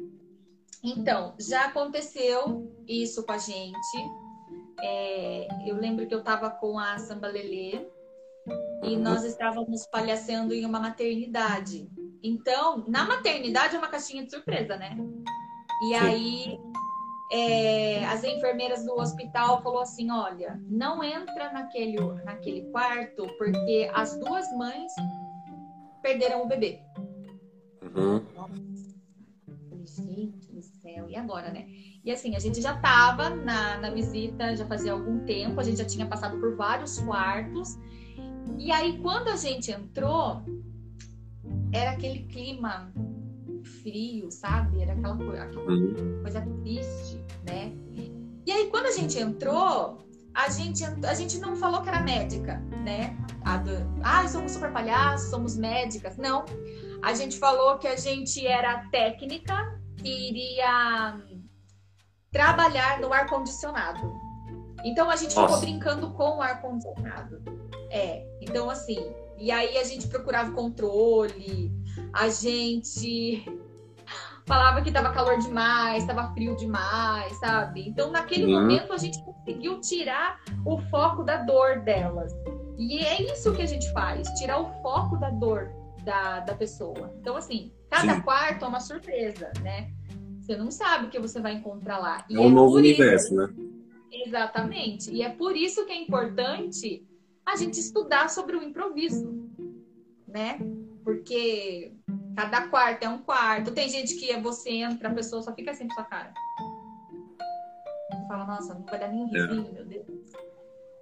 Então, já aconteceu isso com a gente. É, eu lembro que eu estava com a Samba Lelê e uhum. nós estávamos palhaçando em uma maternidade. Então, na maternidade é uma caixinha de surpresa, né? E Sim. aí é, as enfermeiras do hospital falou assim, olha, não entra naquele, naquele quarto porque as duas mães perderam o bebê. Uhum. Gente do céu, e agora, né? E assim, a gente já estava na, na visita, já fazia algum tempo, a gente já tinha passado por vários quartos. E aí, quando a gente entrou, era aquele clima frio, sabe? Era aquela, aquela uhum. coisa triste, né? E aí, quando a gente entrou, a gente, a gente não falou que era médica, né? Do, ah, somos super palhaços, somos médicas. Não. A gente falou que a gente era técnica que iria trabalhar no ar-condicionado. Então a gente Nossa. ficou brincando com o ar-condicionado. É, então assim, e aí a gente procurava controle, a gente falava que estava calor demais, estava frio demais, sabe? Então, naquele uhum. momento, a gente conseguiu tirar o foco da dor delas. E é isso que a gente faz, tirar o foco da dor da, da pessoa. Então, assim, cada Sim. quarto é uma surpresa, né? Você não sabe o que você vai encontrar lá. E é um é novo universo, isso... né? Exatamente. E é por isso que é importante a gente estudar sobre o improviso, né? Porque Cada quarto é um quarto. Tem gente que você entra, a pessoa só fica assim com sua cara. Você fala, nossa, não vai dar nem é. risinho, é. meu Deus.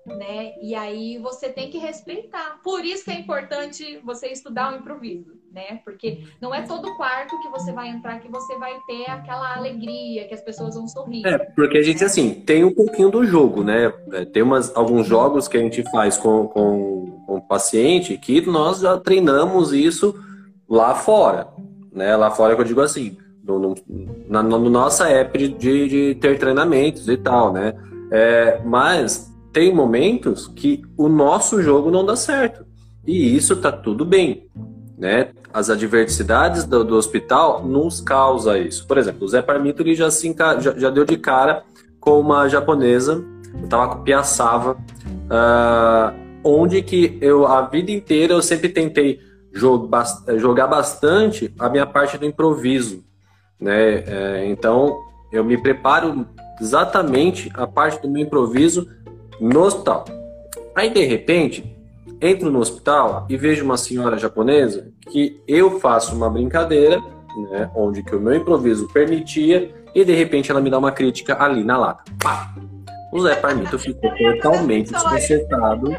né? E aí você tem que respeitar. Por isso que é importante você estudar o improviso, né? Porque não é todo quarto que você vai entrar que você vai ter aquela alegria, que as pessoas vão sorrir. É, porque a gente, assim, tem um pouquinho do jogo, né? É, tem umas, alguns jogos que a gente faz com, com, com o paciente que nós já treinamos isso lá fora, né? Lá fora que eu digo assim, no, no, na no nossa época de, de ter treinamentos e tal, né? É, mas tem momentos que o nosso jogo não dá certo. E isso tá tudo bem. Né? As adversidades do, do hospital nos causa isso. Por exemplo, o Zé Parmito ele já, se, já, já deu de cara com uma japonesa, eu tava com Piaçava, uh, onde que eu a vida inteira eu sempre tentei jogar bastante a minha parte do improviso, né? É, então eu me preparo exatamente a parte do meu improviso no hospital. Aí, de repente, entro no hospital e vejo uma senhora japonesa que eu faço uma brincadeira, né, onde que o meu improviso permitia, e de repente ela me dá uma crítica ali na lata. Pá! O Zé Parmito ficou totalmente desconcertado.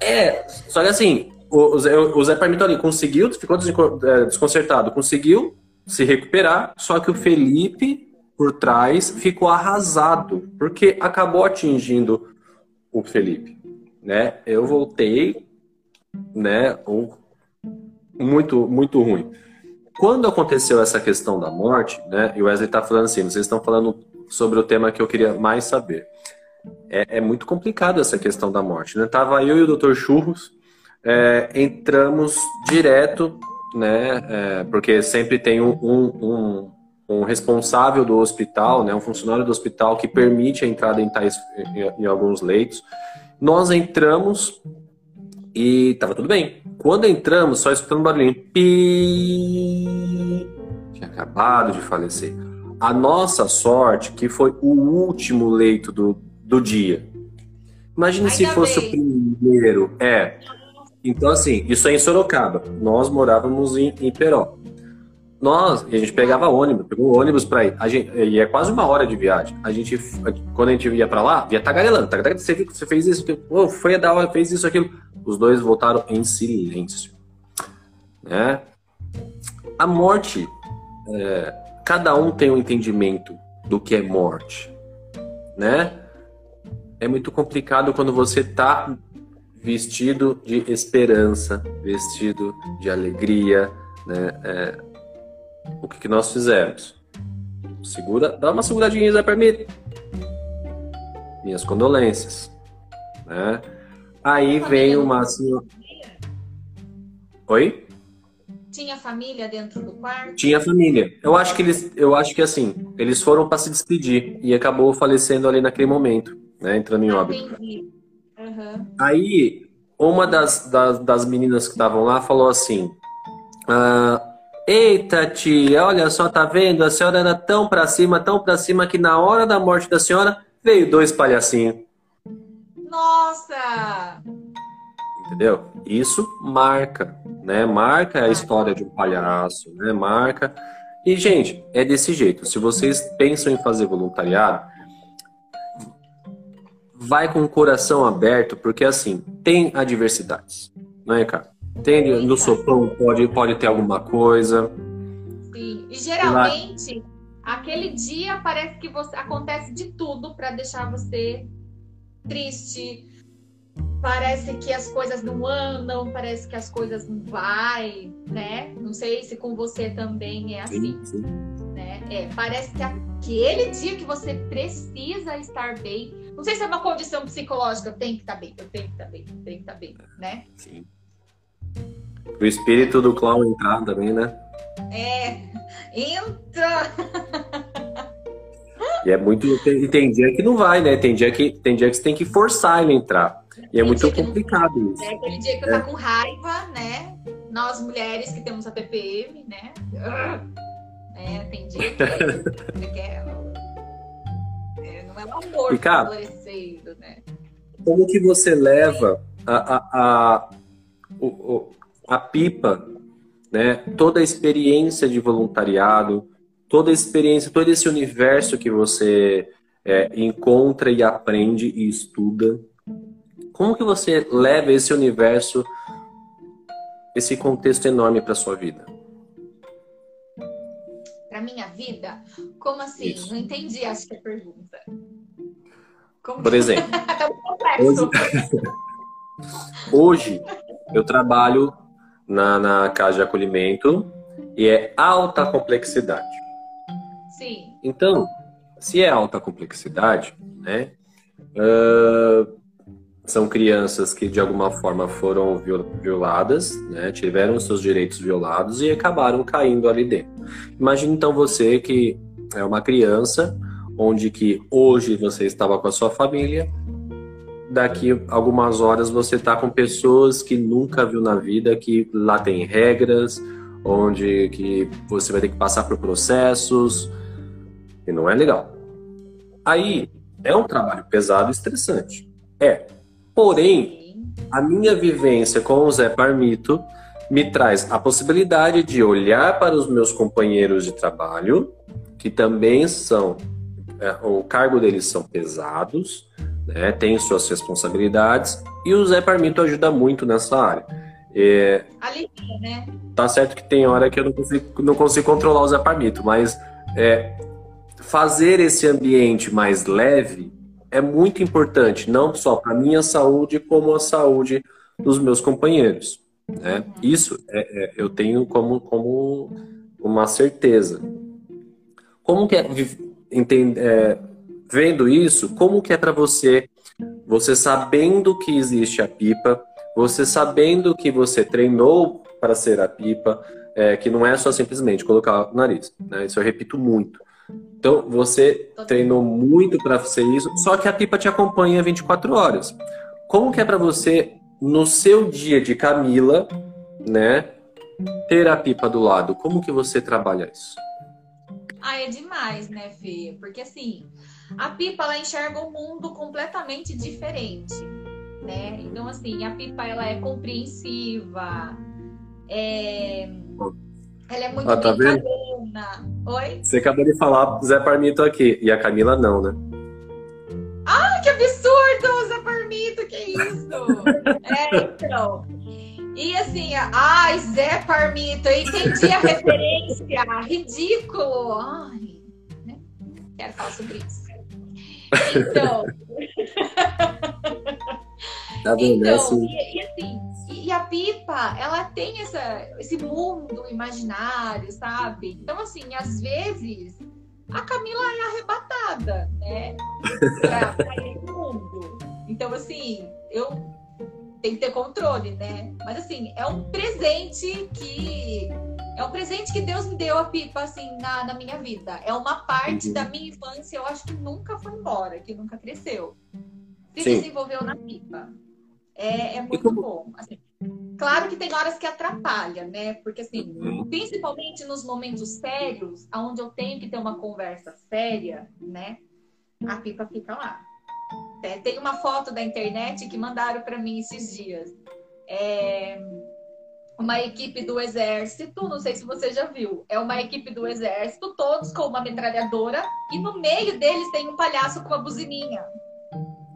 É, só que assim, o, o Zé Parmito ali conseguiu, ficou é, desconcertado, conseguiu se recuperar, só que o Felipe por trás ficou arrasado, porque acabou atingindo o Felipe, né? Eu voltei, né, muito muito ruim. Quando aconteceu essa questão da morte, né, e o Wesley está falando assim, vocês estão falando sobre o tema que eu queria mais saber. É, é muito complicado essa questão da morte, né? Tava eu e o Dr. Churros, é, entramos direto, né, é, porque sempre tem um, um um responsável do hospital, né, um funcionário do hospital que permite a entrada em, tais, em, em alguns leitos. Nós entramos e estava tudo bem. Quando entramos, só escutando um barulhinho. Pi... Tinha acabado de falecer. A nossa sorte que foi o último leito do, do dia. Imagine Ainda se fosse bem. o primeiro. É. Então, assim, isso é em Sorocaba. Nós morávamos em, em Peró. Nós, a gente pegava ônibus, pegou ônibus pra ir. A gente, e é quase uma hora de viagem. A gente, quando a gente ia pra lá, via tagarelando. Tagarelando, você, você fez isso, oh, foi a da hora, fez isso, aquilo. Os dois voltaram em silêncio. Né? A morte, é, cada um tem um entendimento do que é morte. Né? É muito complicado quando você tá vestido de esperança, vestido de alegria, né? É, o que, que nós fizemos? Segura, dá uma seguradinha, Zé Permite. Minhas condolências. Né? Aí vem uma senhora. Oi? Tinha família dentro do quarto? Tinha família. Eu acho que eles, eu acho que assim, eles foram para se despedir e acabou falecendo ali naquele momento, né, entrando em ah, óbito. Entendi. Uhum. Aí uma das, das, das meninas que estavam lá falou assim: ah, Eita, tia, olha só, tá vendo? A senhora era tão pra cima, tão pra cima, que na hora da morte da senhora veio dois palhacinhos. Nossa! Entendeu? Isso marca, né? Marca a história de um palhaço, né? Marca. E, gente, é desse jeito. Se vocês pensam em fazer voluntariado, vai com o coração aberto, porque assim, tem adversidades, não é, cara? Tem no sopão pode, pode ter alguma coisa. Sim. E geralmente, Lá... aquele dia parece que você acontece de tudo para deixar você triste. Parece que as coisas não andam, parece que as coisas não vai, né? Não sei se com você também é assim. Sim, sim. Né? É, parece que aquele dia que você precisa estar bem, não sei se é uma condição psicológica, eu tenho que estar bem, eu tenho que estar bem, eu tenho que estar bem, né? Sim. O espírito do clown entrar também, né? É, entra! E é muito. E tem dia que não vai, né? Tem dia que, tem dia que você tem que forçar ele a entrar. E é tem é muito complicado não... isso. É aquele dia que é. eu tá com raiva, né? Nós mulheres que temos a PPM, né? É, tem dia que. É, um amor e, cara, né? Como que você leva a, a, a o, o, a pipa, né? Toda a experiência de voluntariado, toda a experiência, todo esse universo que você é, encontra e aprende e estuda. Como que você leva esse universo, esse contexto enorme para sua vida? Para minha vida? Como assim? Isso. Não entendi, acho que a pergunta. Como Por exemplo, tá hoje, hoje eu trabalho na, na casa de acolhimento e é alta complexidade. Sim. Então, se é alta complexidade, né? Uh, são crianças que de alguma forma foram violadas, né? Tiveram seus direitos violados e acabaram caindo ali dentro. Imagine então você que é uma criança onde que hoje você estava com a sua família, daqui algumas horas você está com pessoas que nunca viu na vida, que lá tem regras, onde que você vai ter que passar por processos e não é legal. Aí é um trabalho pesado e estressante. É. Porém, a minha vivência com o Zé Parmito me traz a possibilidade de olhar para os meus companheiros de trabalho, que também são, o cargo deles são pesados, né, tem suas responsabilidades, e o Zé Parmito ajuda muito nessa área. É, Alivia, né? Tá certo que tem hora que eu não consigo, não consigo controlar o Zé Parmito, mas é, fazer esse ambiente mais leve é muito importante, não só para a minha saúde, como a saúde dos meus companheiros. Né? Isso é, é, eu tenho como, como uma certeza. Como que é, entende, é vendo isso, como que é para você, você sabendo que existe a pipa, você sabendo que você treinou para ser a pipa, é, que não é só simplesmente colocar o nariz. Né? Isso eu repito muito. Então, você treinou muito para ser isso, só que a pipa te acompanha 24 horas. Como que é para você, no seu dia de Camila, né, ter a pipa do lado? Como que você trabalha isso? Ah, é demais, né, Fê? Porque assim, a pipa ela enxerga o mundo completamente diferente, né? Então assim, a pipa ela é compreensiva, é ela é muito ah, tá brincalhona. Oi? Você acabou de falar Zé Parmito aqui. E a Camila não, né? Ai, que absurdo! Zé Parmito, que isso? é, então. E assim, ai, Zé Parmito, eu entendi a referência. Ridículo. Ai, né? Quero falar sobre isso. Então. Tá vendo? É então, assim... e, e assim, e a pipa, ela tem essa, esse mundo imaginário, sabe? Então, assim, às vezes a Camila é arrebatada, né? Pra, pra esse mundo. Então, assim, eu tenho que ter controle, né? Mas, assim, é um presente que. É um presente que Deus me deu a pipa, assim, na, na minha vida. É uma parte uhum. da minha infância, eu acho que nunca foi embora, que nunca cresceu. Se Sim. desenvolveu na pipa. É, é muito bom. Assim, claro que tem horas que atrapalha, né? Porque assim, uhum. principalmente nos momentos sérios, onde eu tenho que ter uma conversa séria, né? A pipa fica lá. É, tem uma foto da internet que mandaram para mim esses dias. É uma equipe do exército, não sei se você já viu, é uma equipe do exército, todos com uma metralhadora, e no meio deles tem um palhaço com uma buzininha.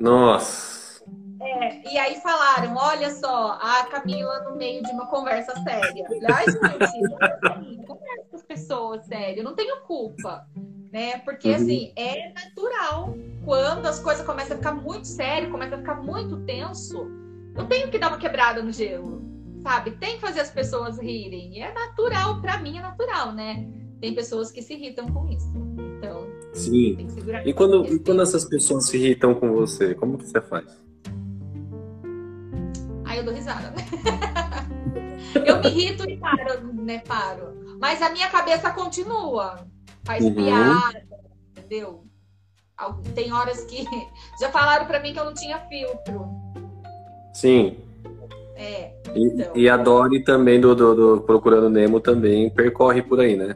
Nossa! É, e aí falaram, olha só, a Camila no meio de uma conversa séria. Ai, gente, conversa com as pessoas, sério, não tenho culpa. Né? Porque, uhum. assim, é natural. Quando as coisas começam a ficar muito sério, começa a ficar muito tenso, eu tenho que dar uma quebrada no gelo, sabe? Tem que fazer as pessoas rirem. E é natural, para mim é natural, né? Tem pessoas que se irritam com isso. Então, Sim. E quando, e quando essas pessoas se irritam com você, como que você faz? eu dou risada. eu me irrito e paro, né? Paro. Mas a minha cabeça continua. Faz uhum. piada, entendeu? Tem horas que já falaram para mim que eu não tinha filtro. Sim. É. Então. E, e a Dori também do, do, do, Procurando Nemo também percorre por aí, né?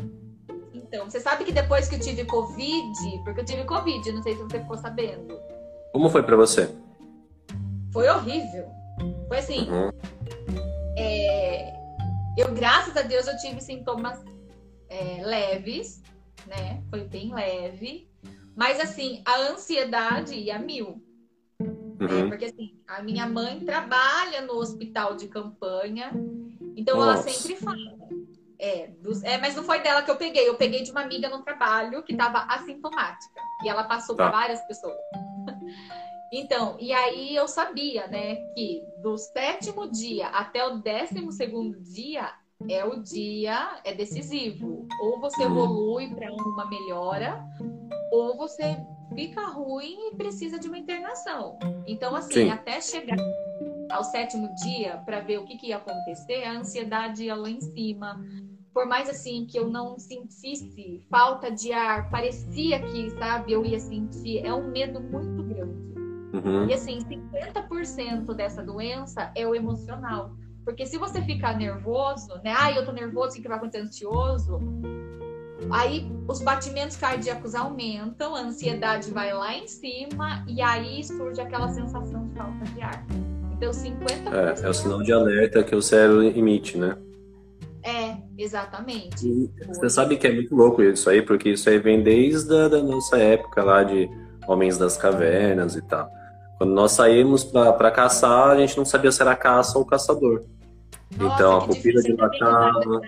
Então, você sabe que depois que eu tive Covid, porque eu tive Covid, não sei se você ficou sabendo. Como foi para você? Foi horrível. Foi assim. Uhum. É, eu, graças a Deus, eu tive sintomas é, leves, né? Foi bem leve. Mas assim, a ansiedade ia mil. Né? Uhum. Né? Porque assim, a minha mãe trabalha no hospital de campanha, então Nossa. ela sempre fala. É, dos, é, mas não foi dela que eu peguei. Eu peguei de uma amiga no trabalho que estava assintomática. E ela passou tá. para várias pessoas. Então, e aí eu sabia, né, que do sétimo dia até o décimo segundo dia é o dia, é decisivo. Ou você uhum. evolui para uma melhora, ou você fica ruim e precisa de uma internação. Então, assim, Sim. até chegar ao sétimo dia para ver o que, que ia acontecer, a ansiedade ia lá em cima. Por mais assim que eu não sentisse falta de ar, parecia que, sabe, eu ia sentir. É um medo muito grande. Uhum. E assim, 50% dessa doença é o emocional. Porque se você ficar nervoso, né? Ah, eu tô nervoso, o que vai acontecer? Ansioso. Aí os batimentos cardíacos aumentam, a ansiedade vai lá em cima e aí surge aquela sensação de falta de ar. Então, 50%. É, é o sinal de alerta que o cérebro emite, né? É, exatamente. E você sabe que é muito louco isso aí, porque isso aí vem desde a da nossa época lá de Homens das Cavernas e tal. Quando nós saímos para caçar, a gente não sabia se era caça ou caçador. Nossa, então a pupila dilatava.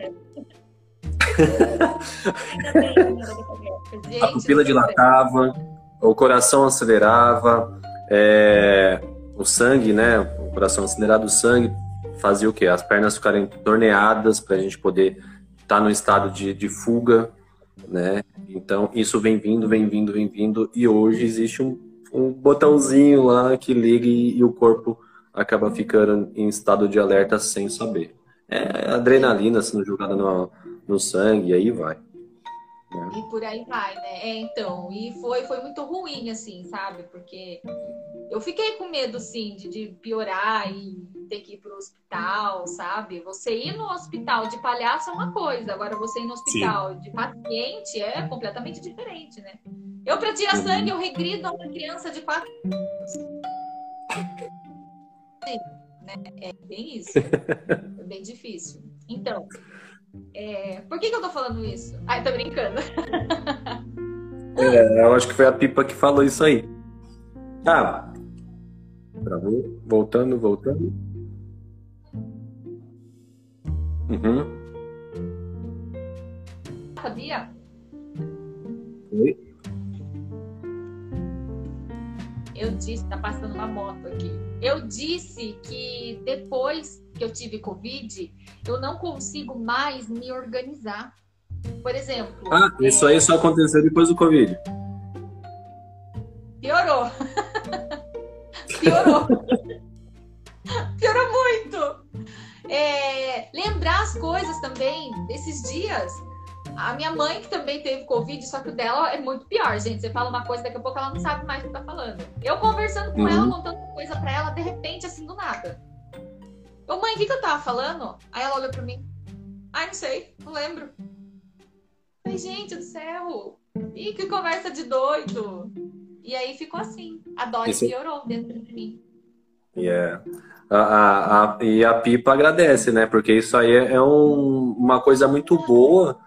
a pupila dilatava, o coração acelerava, é, o sangue, né? O coração acelerado, o sangue fazia o quê? As pernas ficarem torneadas para a gente poder estar tá no estado de, de fuga, né? Então isso vem vindo, vem vindo, vem vindo, e hoje existe um um botãozinho lá que liga e, e o corpo acaba ficando em estado de alerta sem saber. É adrenalina sendo jogada no, no sangue, e aí vai. Né? E por aí vai, né? É, então, e foi, foi muito ruim, assim, sabe? Porque eu fiquei com medo, sim, de, de piorar e ter que ir pro hospital, sabe? Você ir no hospital de palhaço é uma coisa, agora você ir no hospital sim. de paciente é completamente diferente, né? Eu, para tirar sangue, eu regrido a uma criança de 4 anos. Né? É bem isso. É bem difícil. Então, é... por que, que eu tô falando isso? Ai, tô brincando. É, eu acho que foi a Pipa que falou isso aí. Tá. Travou. Voltando, voltando. Uhum. Sabia? Oi? Eu disse, tá passando uma moto aqui. Eu disse que depois que eu tive Covid, eu não consigo mais me organizar. Por exemplo. Ah, isso é... aí só aconteceu depois do Covid. Piorou. Piorou. Piorou muito. É... lembrar as coisas também desses dias a minha mãe, que também teve Covid, só que o dela é muito pior, gente. Você fala uma coisa, daqui a pouco ela não sabe mais o que tá falando. Eu conversando com uhum. ela, contando coisa pra ela, de repente, assim, do nada. Ô mãe, o que, que eu tava falando? Aí ela olhou pra mim. Ai, não sei, não lembro. Falei, gente do céu. Ih, que conversa de doido. E aí ficou assim. A dó Esse... piorou dentro de mim. Yeah. A, a, a, e a Pipa agradece, né? Porque isso aí é, é um, uma coisa muito boa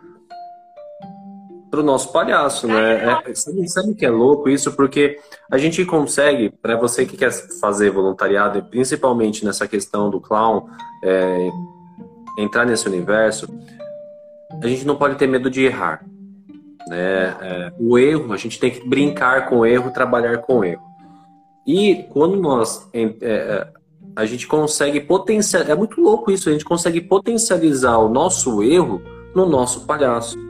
para o nosso palhaço, né? É, sabe, sabe que é louco isso? Porque a gente consegue, para você que quer fazer voluntariado, principalmente nessa questão do clown, é, entrar nesse universo, a gente não pode ter medo de errar. Né? É, o erro, a gente tem que brincar com o erro, trabalhar com o erro. E quando nós é, é, a gente consegue potencializar, é muito louco isso, a gente consegue potencializar o nosso erro no nosso palhaço.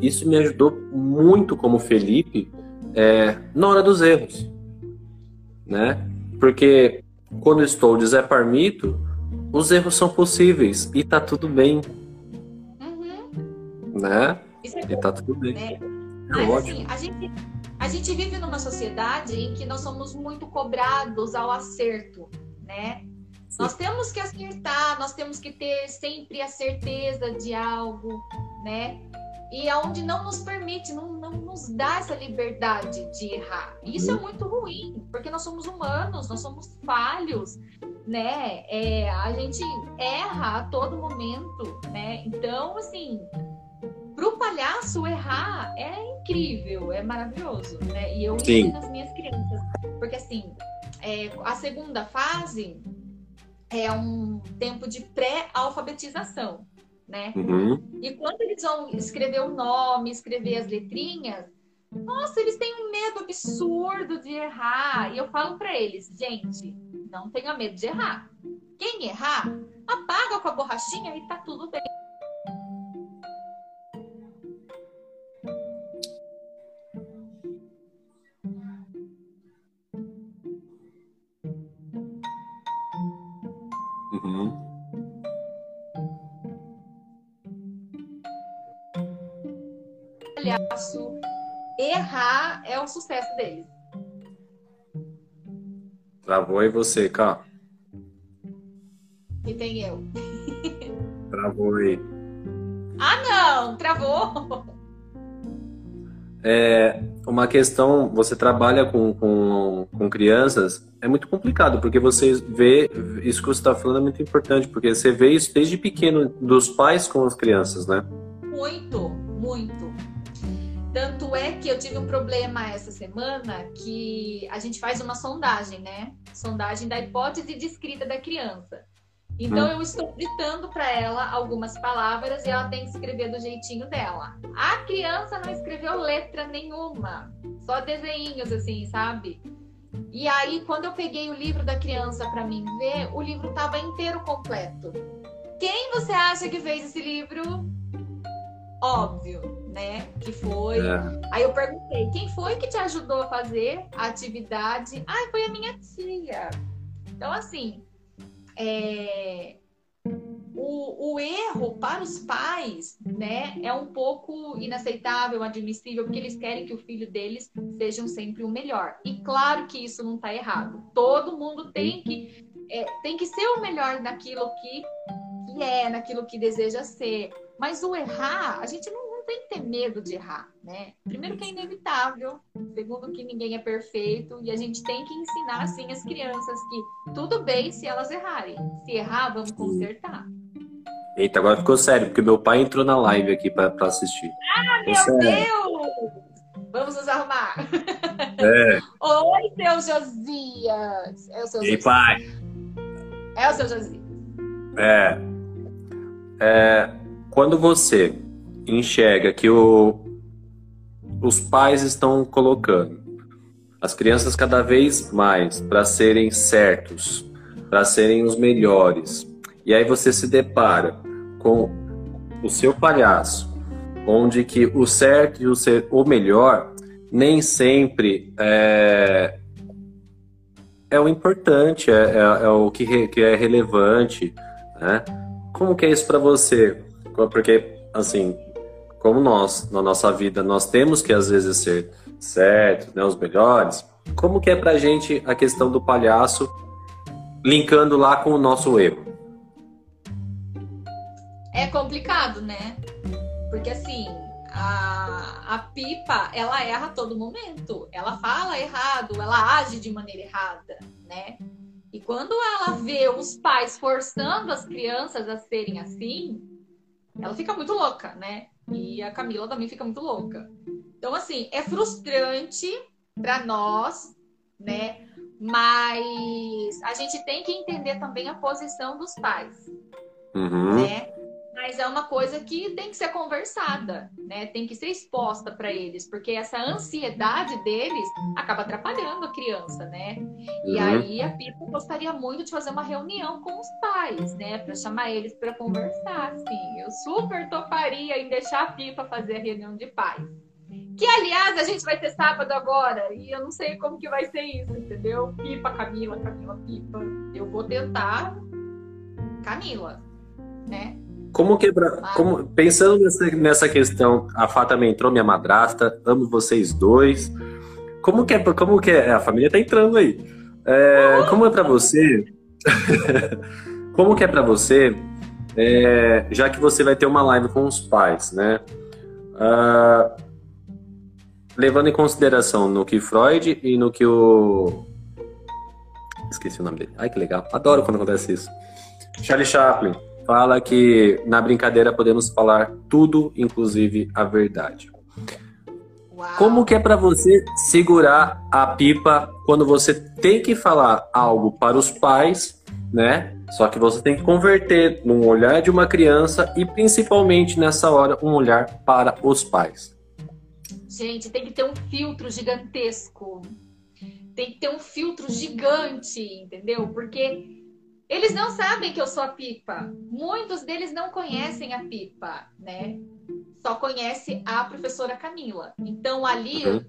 Isso me ajudou muito como Felipe é, na hora dos erros, né? Porque quando estou de Zé Parmito, os erros são possíveis e tá tudo bem, uhum. né? Isso é e tá tudo bem. Né? É Mas assim, a gente, a gente vive numa sociedade em que nós somos muito cobrados ao acerto, né? Sim. Nós temos que acertar, nós temos que ter sempre a certeza de algo, né? E aonde não nos permite, não, não nos dá essa liberdade de errar. Isso é uhum. muito ruim, porque nós somos humanos, nós somos falhos, né? É, a gente erra a todo momento, né? Então, assim, pro palhaço errar é incrível, é maravilhoso, né? E eu ensino as minhas crianças. Porque assim, é, a segunda fase é um tempo de pré-alfabetização, né? Uhum. E quando eles vão escrever o nome, escrever as letrinhas, nossa, eles têm um medo absurdo de errar. E eu falo para eles, gente, não tenha medo de errar. Quem errar, apaga com a borrachinha e tá tudo bem. Errar é o sucesso deles. Travou aí você, cá. E tem eu. Travou aí. Ah, não, travou. É, uma questão, você trabalha com, com, com crianças, é muito complicado, porque você vê, isso que você está falando é muito importante, porque você vê isso desde pequeno, dos pais com as crianças, né? Muito. Tanto é que eu tive um problema essa semana que a gente faz uma sondagem, né? Sondagem da hipótese de escrita da criança. Então Hum. eu estou ditando para ela algumas palavras e ela tem que escrever do jeitinho dela. A criança não escreveu letra nenhuma, só desenhinhos assim, sabe? E aí quando eu peguei o livro da criança para mim ver, o livro estava inteiro completo. Quem você acha que fez esse livro? Óbvio, né? Que foi É. Aí eu perguntei, quem foi que te ajudou a fazer a atividade? Ah, foi a minha tia. Então, assim, é, o, o erro para os pais, né, é um pouco inaceitável, admissível, porque eles querem que o filho deles seja sempre o melhor. E claro que isso não está errado. Todo mundo tem que, é, tem que ser o melhor naquilo que, que é, naquilo que deseja ser. Mas o errar, a gente não, não tem que ter medo de errar, né? Primeiro que é inevitável, segundo que ninguém é perfeito, e a gente tem que ensinar, assim, as crianças que tudo bem se elas errarem. Se errar, vamos consertar. Eita, agora ficou sério, porque meu pai entrou na live aqui pra assistir. Ah, Meu Deus! Vamos nos arrumar. É. Oi, seu Josias! É o seu E Josias. pai? É o seu Josias. É. É, Quando você enxerga que o, os pais estão colocando as crianças cada vez mais para serem certos, para serem os melhores, e aí você se depara com o seu palhaço, onde que o certo e o, ser, o melhor nem sempre é, é o importante, é, é- é o que, re- que é relevante, né? Como que é isso para você? Porque, assim, como nós, na nossa vida, nós temos que às vezes ser certos, né, os melhores, como que é pra gente a questão do palhaço linkando lá com o nosso erro? É complicado, né? Porque assim, a, a pipa, ela erra a todo momento. Ela fala errado, ela age de maneira errada, né? E quando ela vê os pais forçando as crianças a serem assim, ela fica muito louca, né? E a Camila também fica muito louca. Então, assim, é frustrante para nós, né? Mas a gente tem que entender também a posição dos pais Uhum. né? Mas é uma coisa que tem que ser conversada, né? Tem que ser exposta para eles, porque essa ansiedade deles acaba atrapalhando a criança, né? E Uhum. aí a Pipa gostaria muito de fazer uma reunião com os pais, né? Para chamar eles para conversar, assim. Eu super toparia em deixar a Pipa fazer a reunião de pais. Que, aliás, a gente vai ter sábado agora, e eu não sei como que vai ser isso, entendeu? Pipa, Camila, Camila, Pipa. Eu vou tentar Camila, né? Como que pra- como- pensando nessa, nessa questão, a Fá também entrou, minha madrasta, amo vocês dois. Como que é, como que é, a família tá entrando aí. É, como é pra você? como que é pra você, é, já que você vai ter uma live com os pais, né? Ah, levando em consideração no que Freud e no que o esqueci o nome dele. Ai que legal, adoro quando acontece isso. Charlie Chaplin fala que na brincadeira podemos falar tudo, inclusive a verdade. Uau. Como que é para você segurar a pipa quando você tem que falar algo para os pais, né? Só que você tem que converter num olhar de uma criança e principalmente nessa hora um olhar para os pais. Gente, tem que ter um filtro gigantesco. Tem que ter um filtro gigante, entendeu? Porque eles não sabem que eu sou a pipa. Muitos deles não conhecem a pipa, né? Só conhece a professora Camila. Então ali Uhum.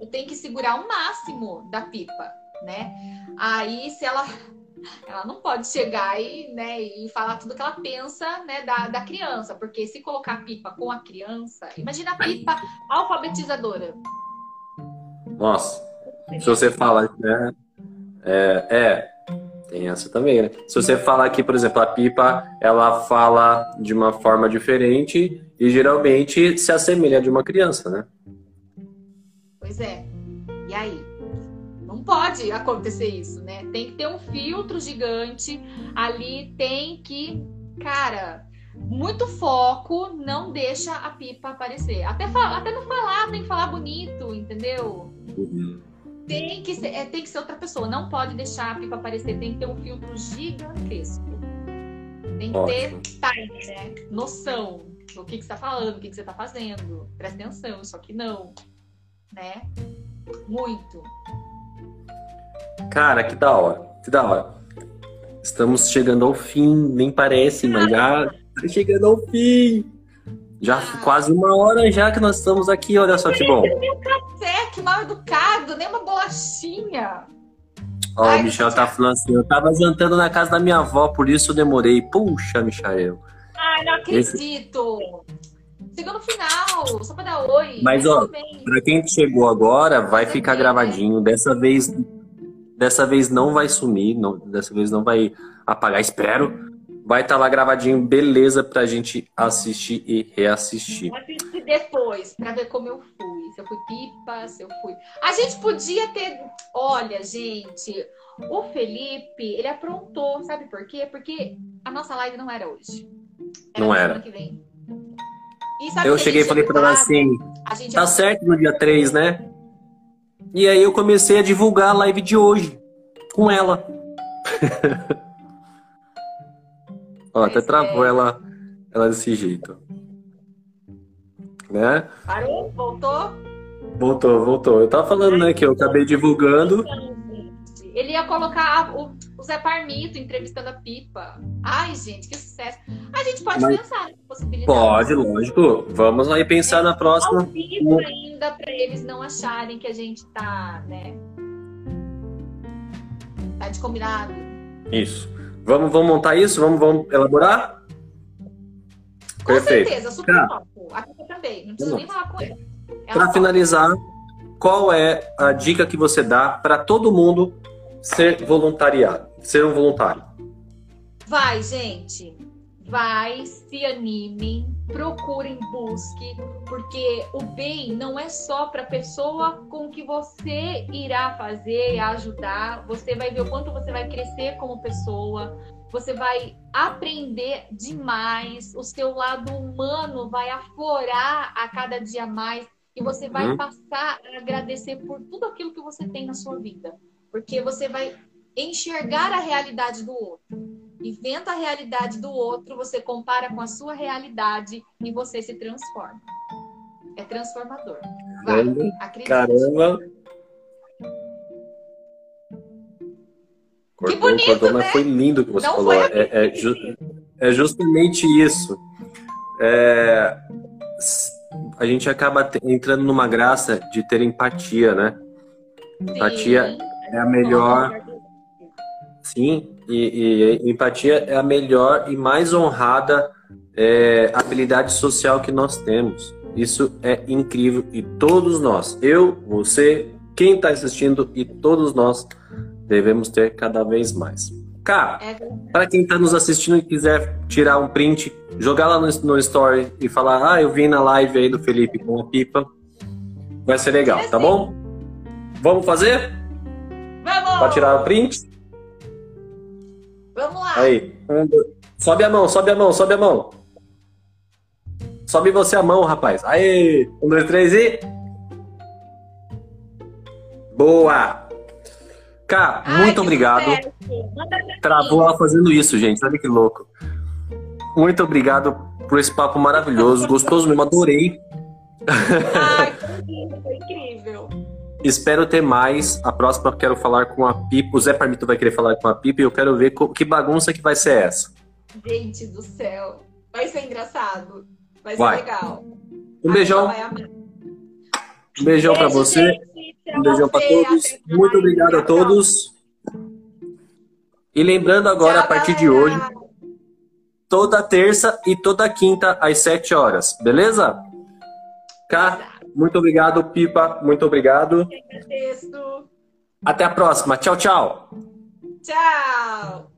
eu tenho que segurar o máximo da pipa, né? Aí se ela ela não pode chegar e, né, e falar tudo que ela pensa né, da, da criança, porque se colocar a pipa com a criança, imagina a pipa alfabetizadora. Nossa, se você fala, né? É, é, tem essa também, né? Se você falar que, por exemplo, a pipa, ela fala de uma forma diferente e geralmente se assemelha de uma criança, né? Pois é. E aí? Não pode acontecer isso, né? Tem que ter um filtro gigante ali, tem que, cara, muito foco, não deixa a pipa aparecer. Até, até não falar, tem que falar bonito, entendeu? Tem que, ser, é, tem que ser outra pessoa, não pode deixar a pipa aparecer, tem que ter um filtro gigantesco. Tem que Ótimo. ter time, né? Noção do que, que você tá falando, o que, que você tá fazendo. Presta atenção, isso aqui não. Né? Muito. Cara, que da hora, que da hora. Estamos chegando ao fim, nem parece, mas já tá chegando ao fim. Já quase uma hora já que nós estamos aqui, olha só que bom. Café, que mal educado, nem uma bolachinha. Ó, o Ai, Michel não tá falando assim, eu tava jantando na casa da minha avó, por isso eu demorei. Puxa, Michael. Ai, não acredito. Chegou no final, só pra dar oi. Mas, ó, bem. Pra quem chegou agora, vai ficar gravadinho. Dessa vez, dessa vez não vai sumir, não- dessa vez não vai apagar, espero. Vai estar lá gravadinho, beleza, pra gente assistir e reassistir. Depois, pra ver como eu fui. Se eu fui pipa, se eu fui. A gente podia ter. Olha, gente, o Felipe, ele aprontou, sabe por quê? Porque a nossa live não era hoje. Não na era. que vem. Eu cheguei e falei pra ela assim, tá certo no dia 3, né? E aí eu comecei a divulgar a live de hoje com ela. Ó, até travou é. ela, ela desse jeito. Né? Parou? Voltou? Voltou, voltou. Eu tava falando, né, que eu acabei divulgando. Ele ia colocar o, o Zé Parmito entrevistando a Pipa. Ai, gente, que sucesso. A gente pode Mas- pensar nessa possibilidade. Pode, lógico. Vamos aí pensar na Ao próxima. vivo ainda, pra eles não acharem que a gente tá, né? Tá de combinado. Isso. Vamos, vamos montar isso? Vamos, vamos elaborar? Com Perfeito. certeza, super Tá. topo. A também. Não preciso nem falar com ela. Ela Para finalizar, qual é a dica que você dá para todo mundo ser voluntariado, ser um voluntário? Vai, gente. Vai, se animem, procurem, busque, porque o bem não é só para a pessoa com que você irá fazer e ajudar. Você vai ver o quanto você vai crescer como pessoa, você vai aprender demais, o seu lado humano vai aflorar a cada dia mais e você vai Uhum. passar a agradecer por tudo aquilo que você tem na sua vida, porque você vai enxergar a realidade do outro. Vendo a realidade do outro, você compara com a sua realidade e você se transforma. É transformador. Vai, Caramba, acredite. Caramba. Cortou, bonito, cortou, né? mas foi lindo o que você Não falou. É, é ju- é justamente isso. É, a gente acaba entrando numa graça de ter empatia, né? Empatia Sim. é a melhor. Sim, e, e empatia é a melhor e mais honrada é, habilidade social que nós temos. Isso é incrível e todos nós, eu, você, quem está assistindo e todos nós devemos ter cada vez mais. Cara, É para quem está nos assistindo e quiser tirar um print, jogar lá no, no story e falar, ah, eu vi na live aí do Felipe com a pipa, vai ser legal, tá bom? Vamos fazer? Vamos! Para tirar o print? Vamos lá! Aí, Sobe a mão, sobe a mão, sobe a mão. Sobe você a mão, rapaz. Aê! Um, dois, três e. Boa! Cá, muito obrigado. Travou ela fazendo isso, gente. Olha que louco. Muito obrigado por esse papo maravilhoso, gostoso mesmo, adorei. Ai, que lindo, foi incrível. Espero ter mais. A próxima eu quero falar com a Pipa. O Zé Parmito vai querer falar com a Pipa e eu quero ver que bagunça que vai ser essa. Gente do céu. Vai ser engraçado. Vai ser Vai. legal. Um beijão. Um beijão pra Beijo, você. Um beijão pra você, todos. Muito obrigado a todos. E lembrando agora, a partir de hoje, toda terça e toda quinta às 7 horas, beleza? Cá, muito obrigado, Pipa. Muito obrigado. Até a próxima. Tchau, tchau. Tchau.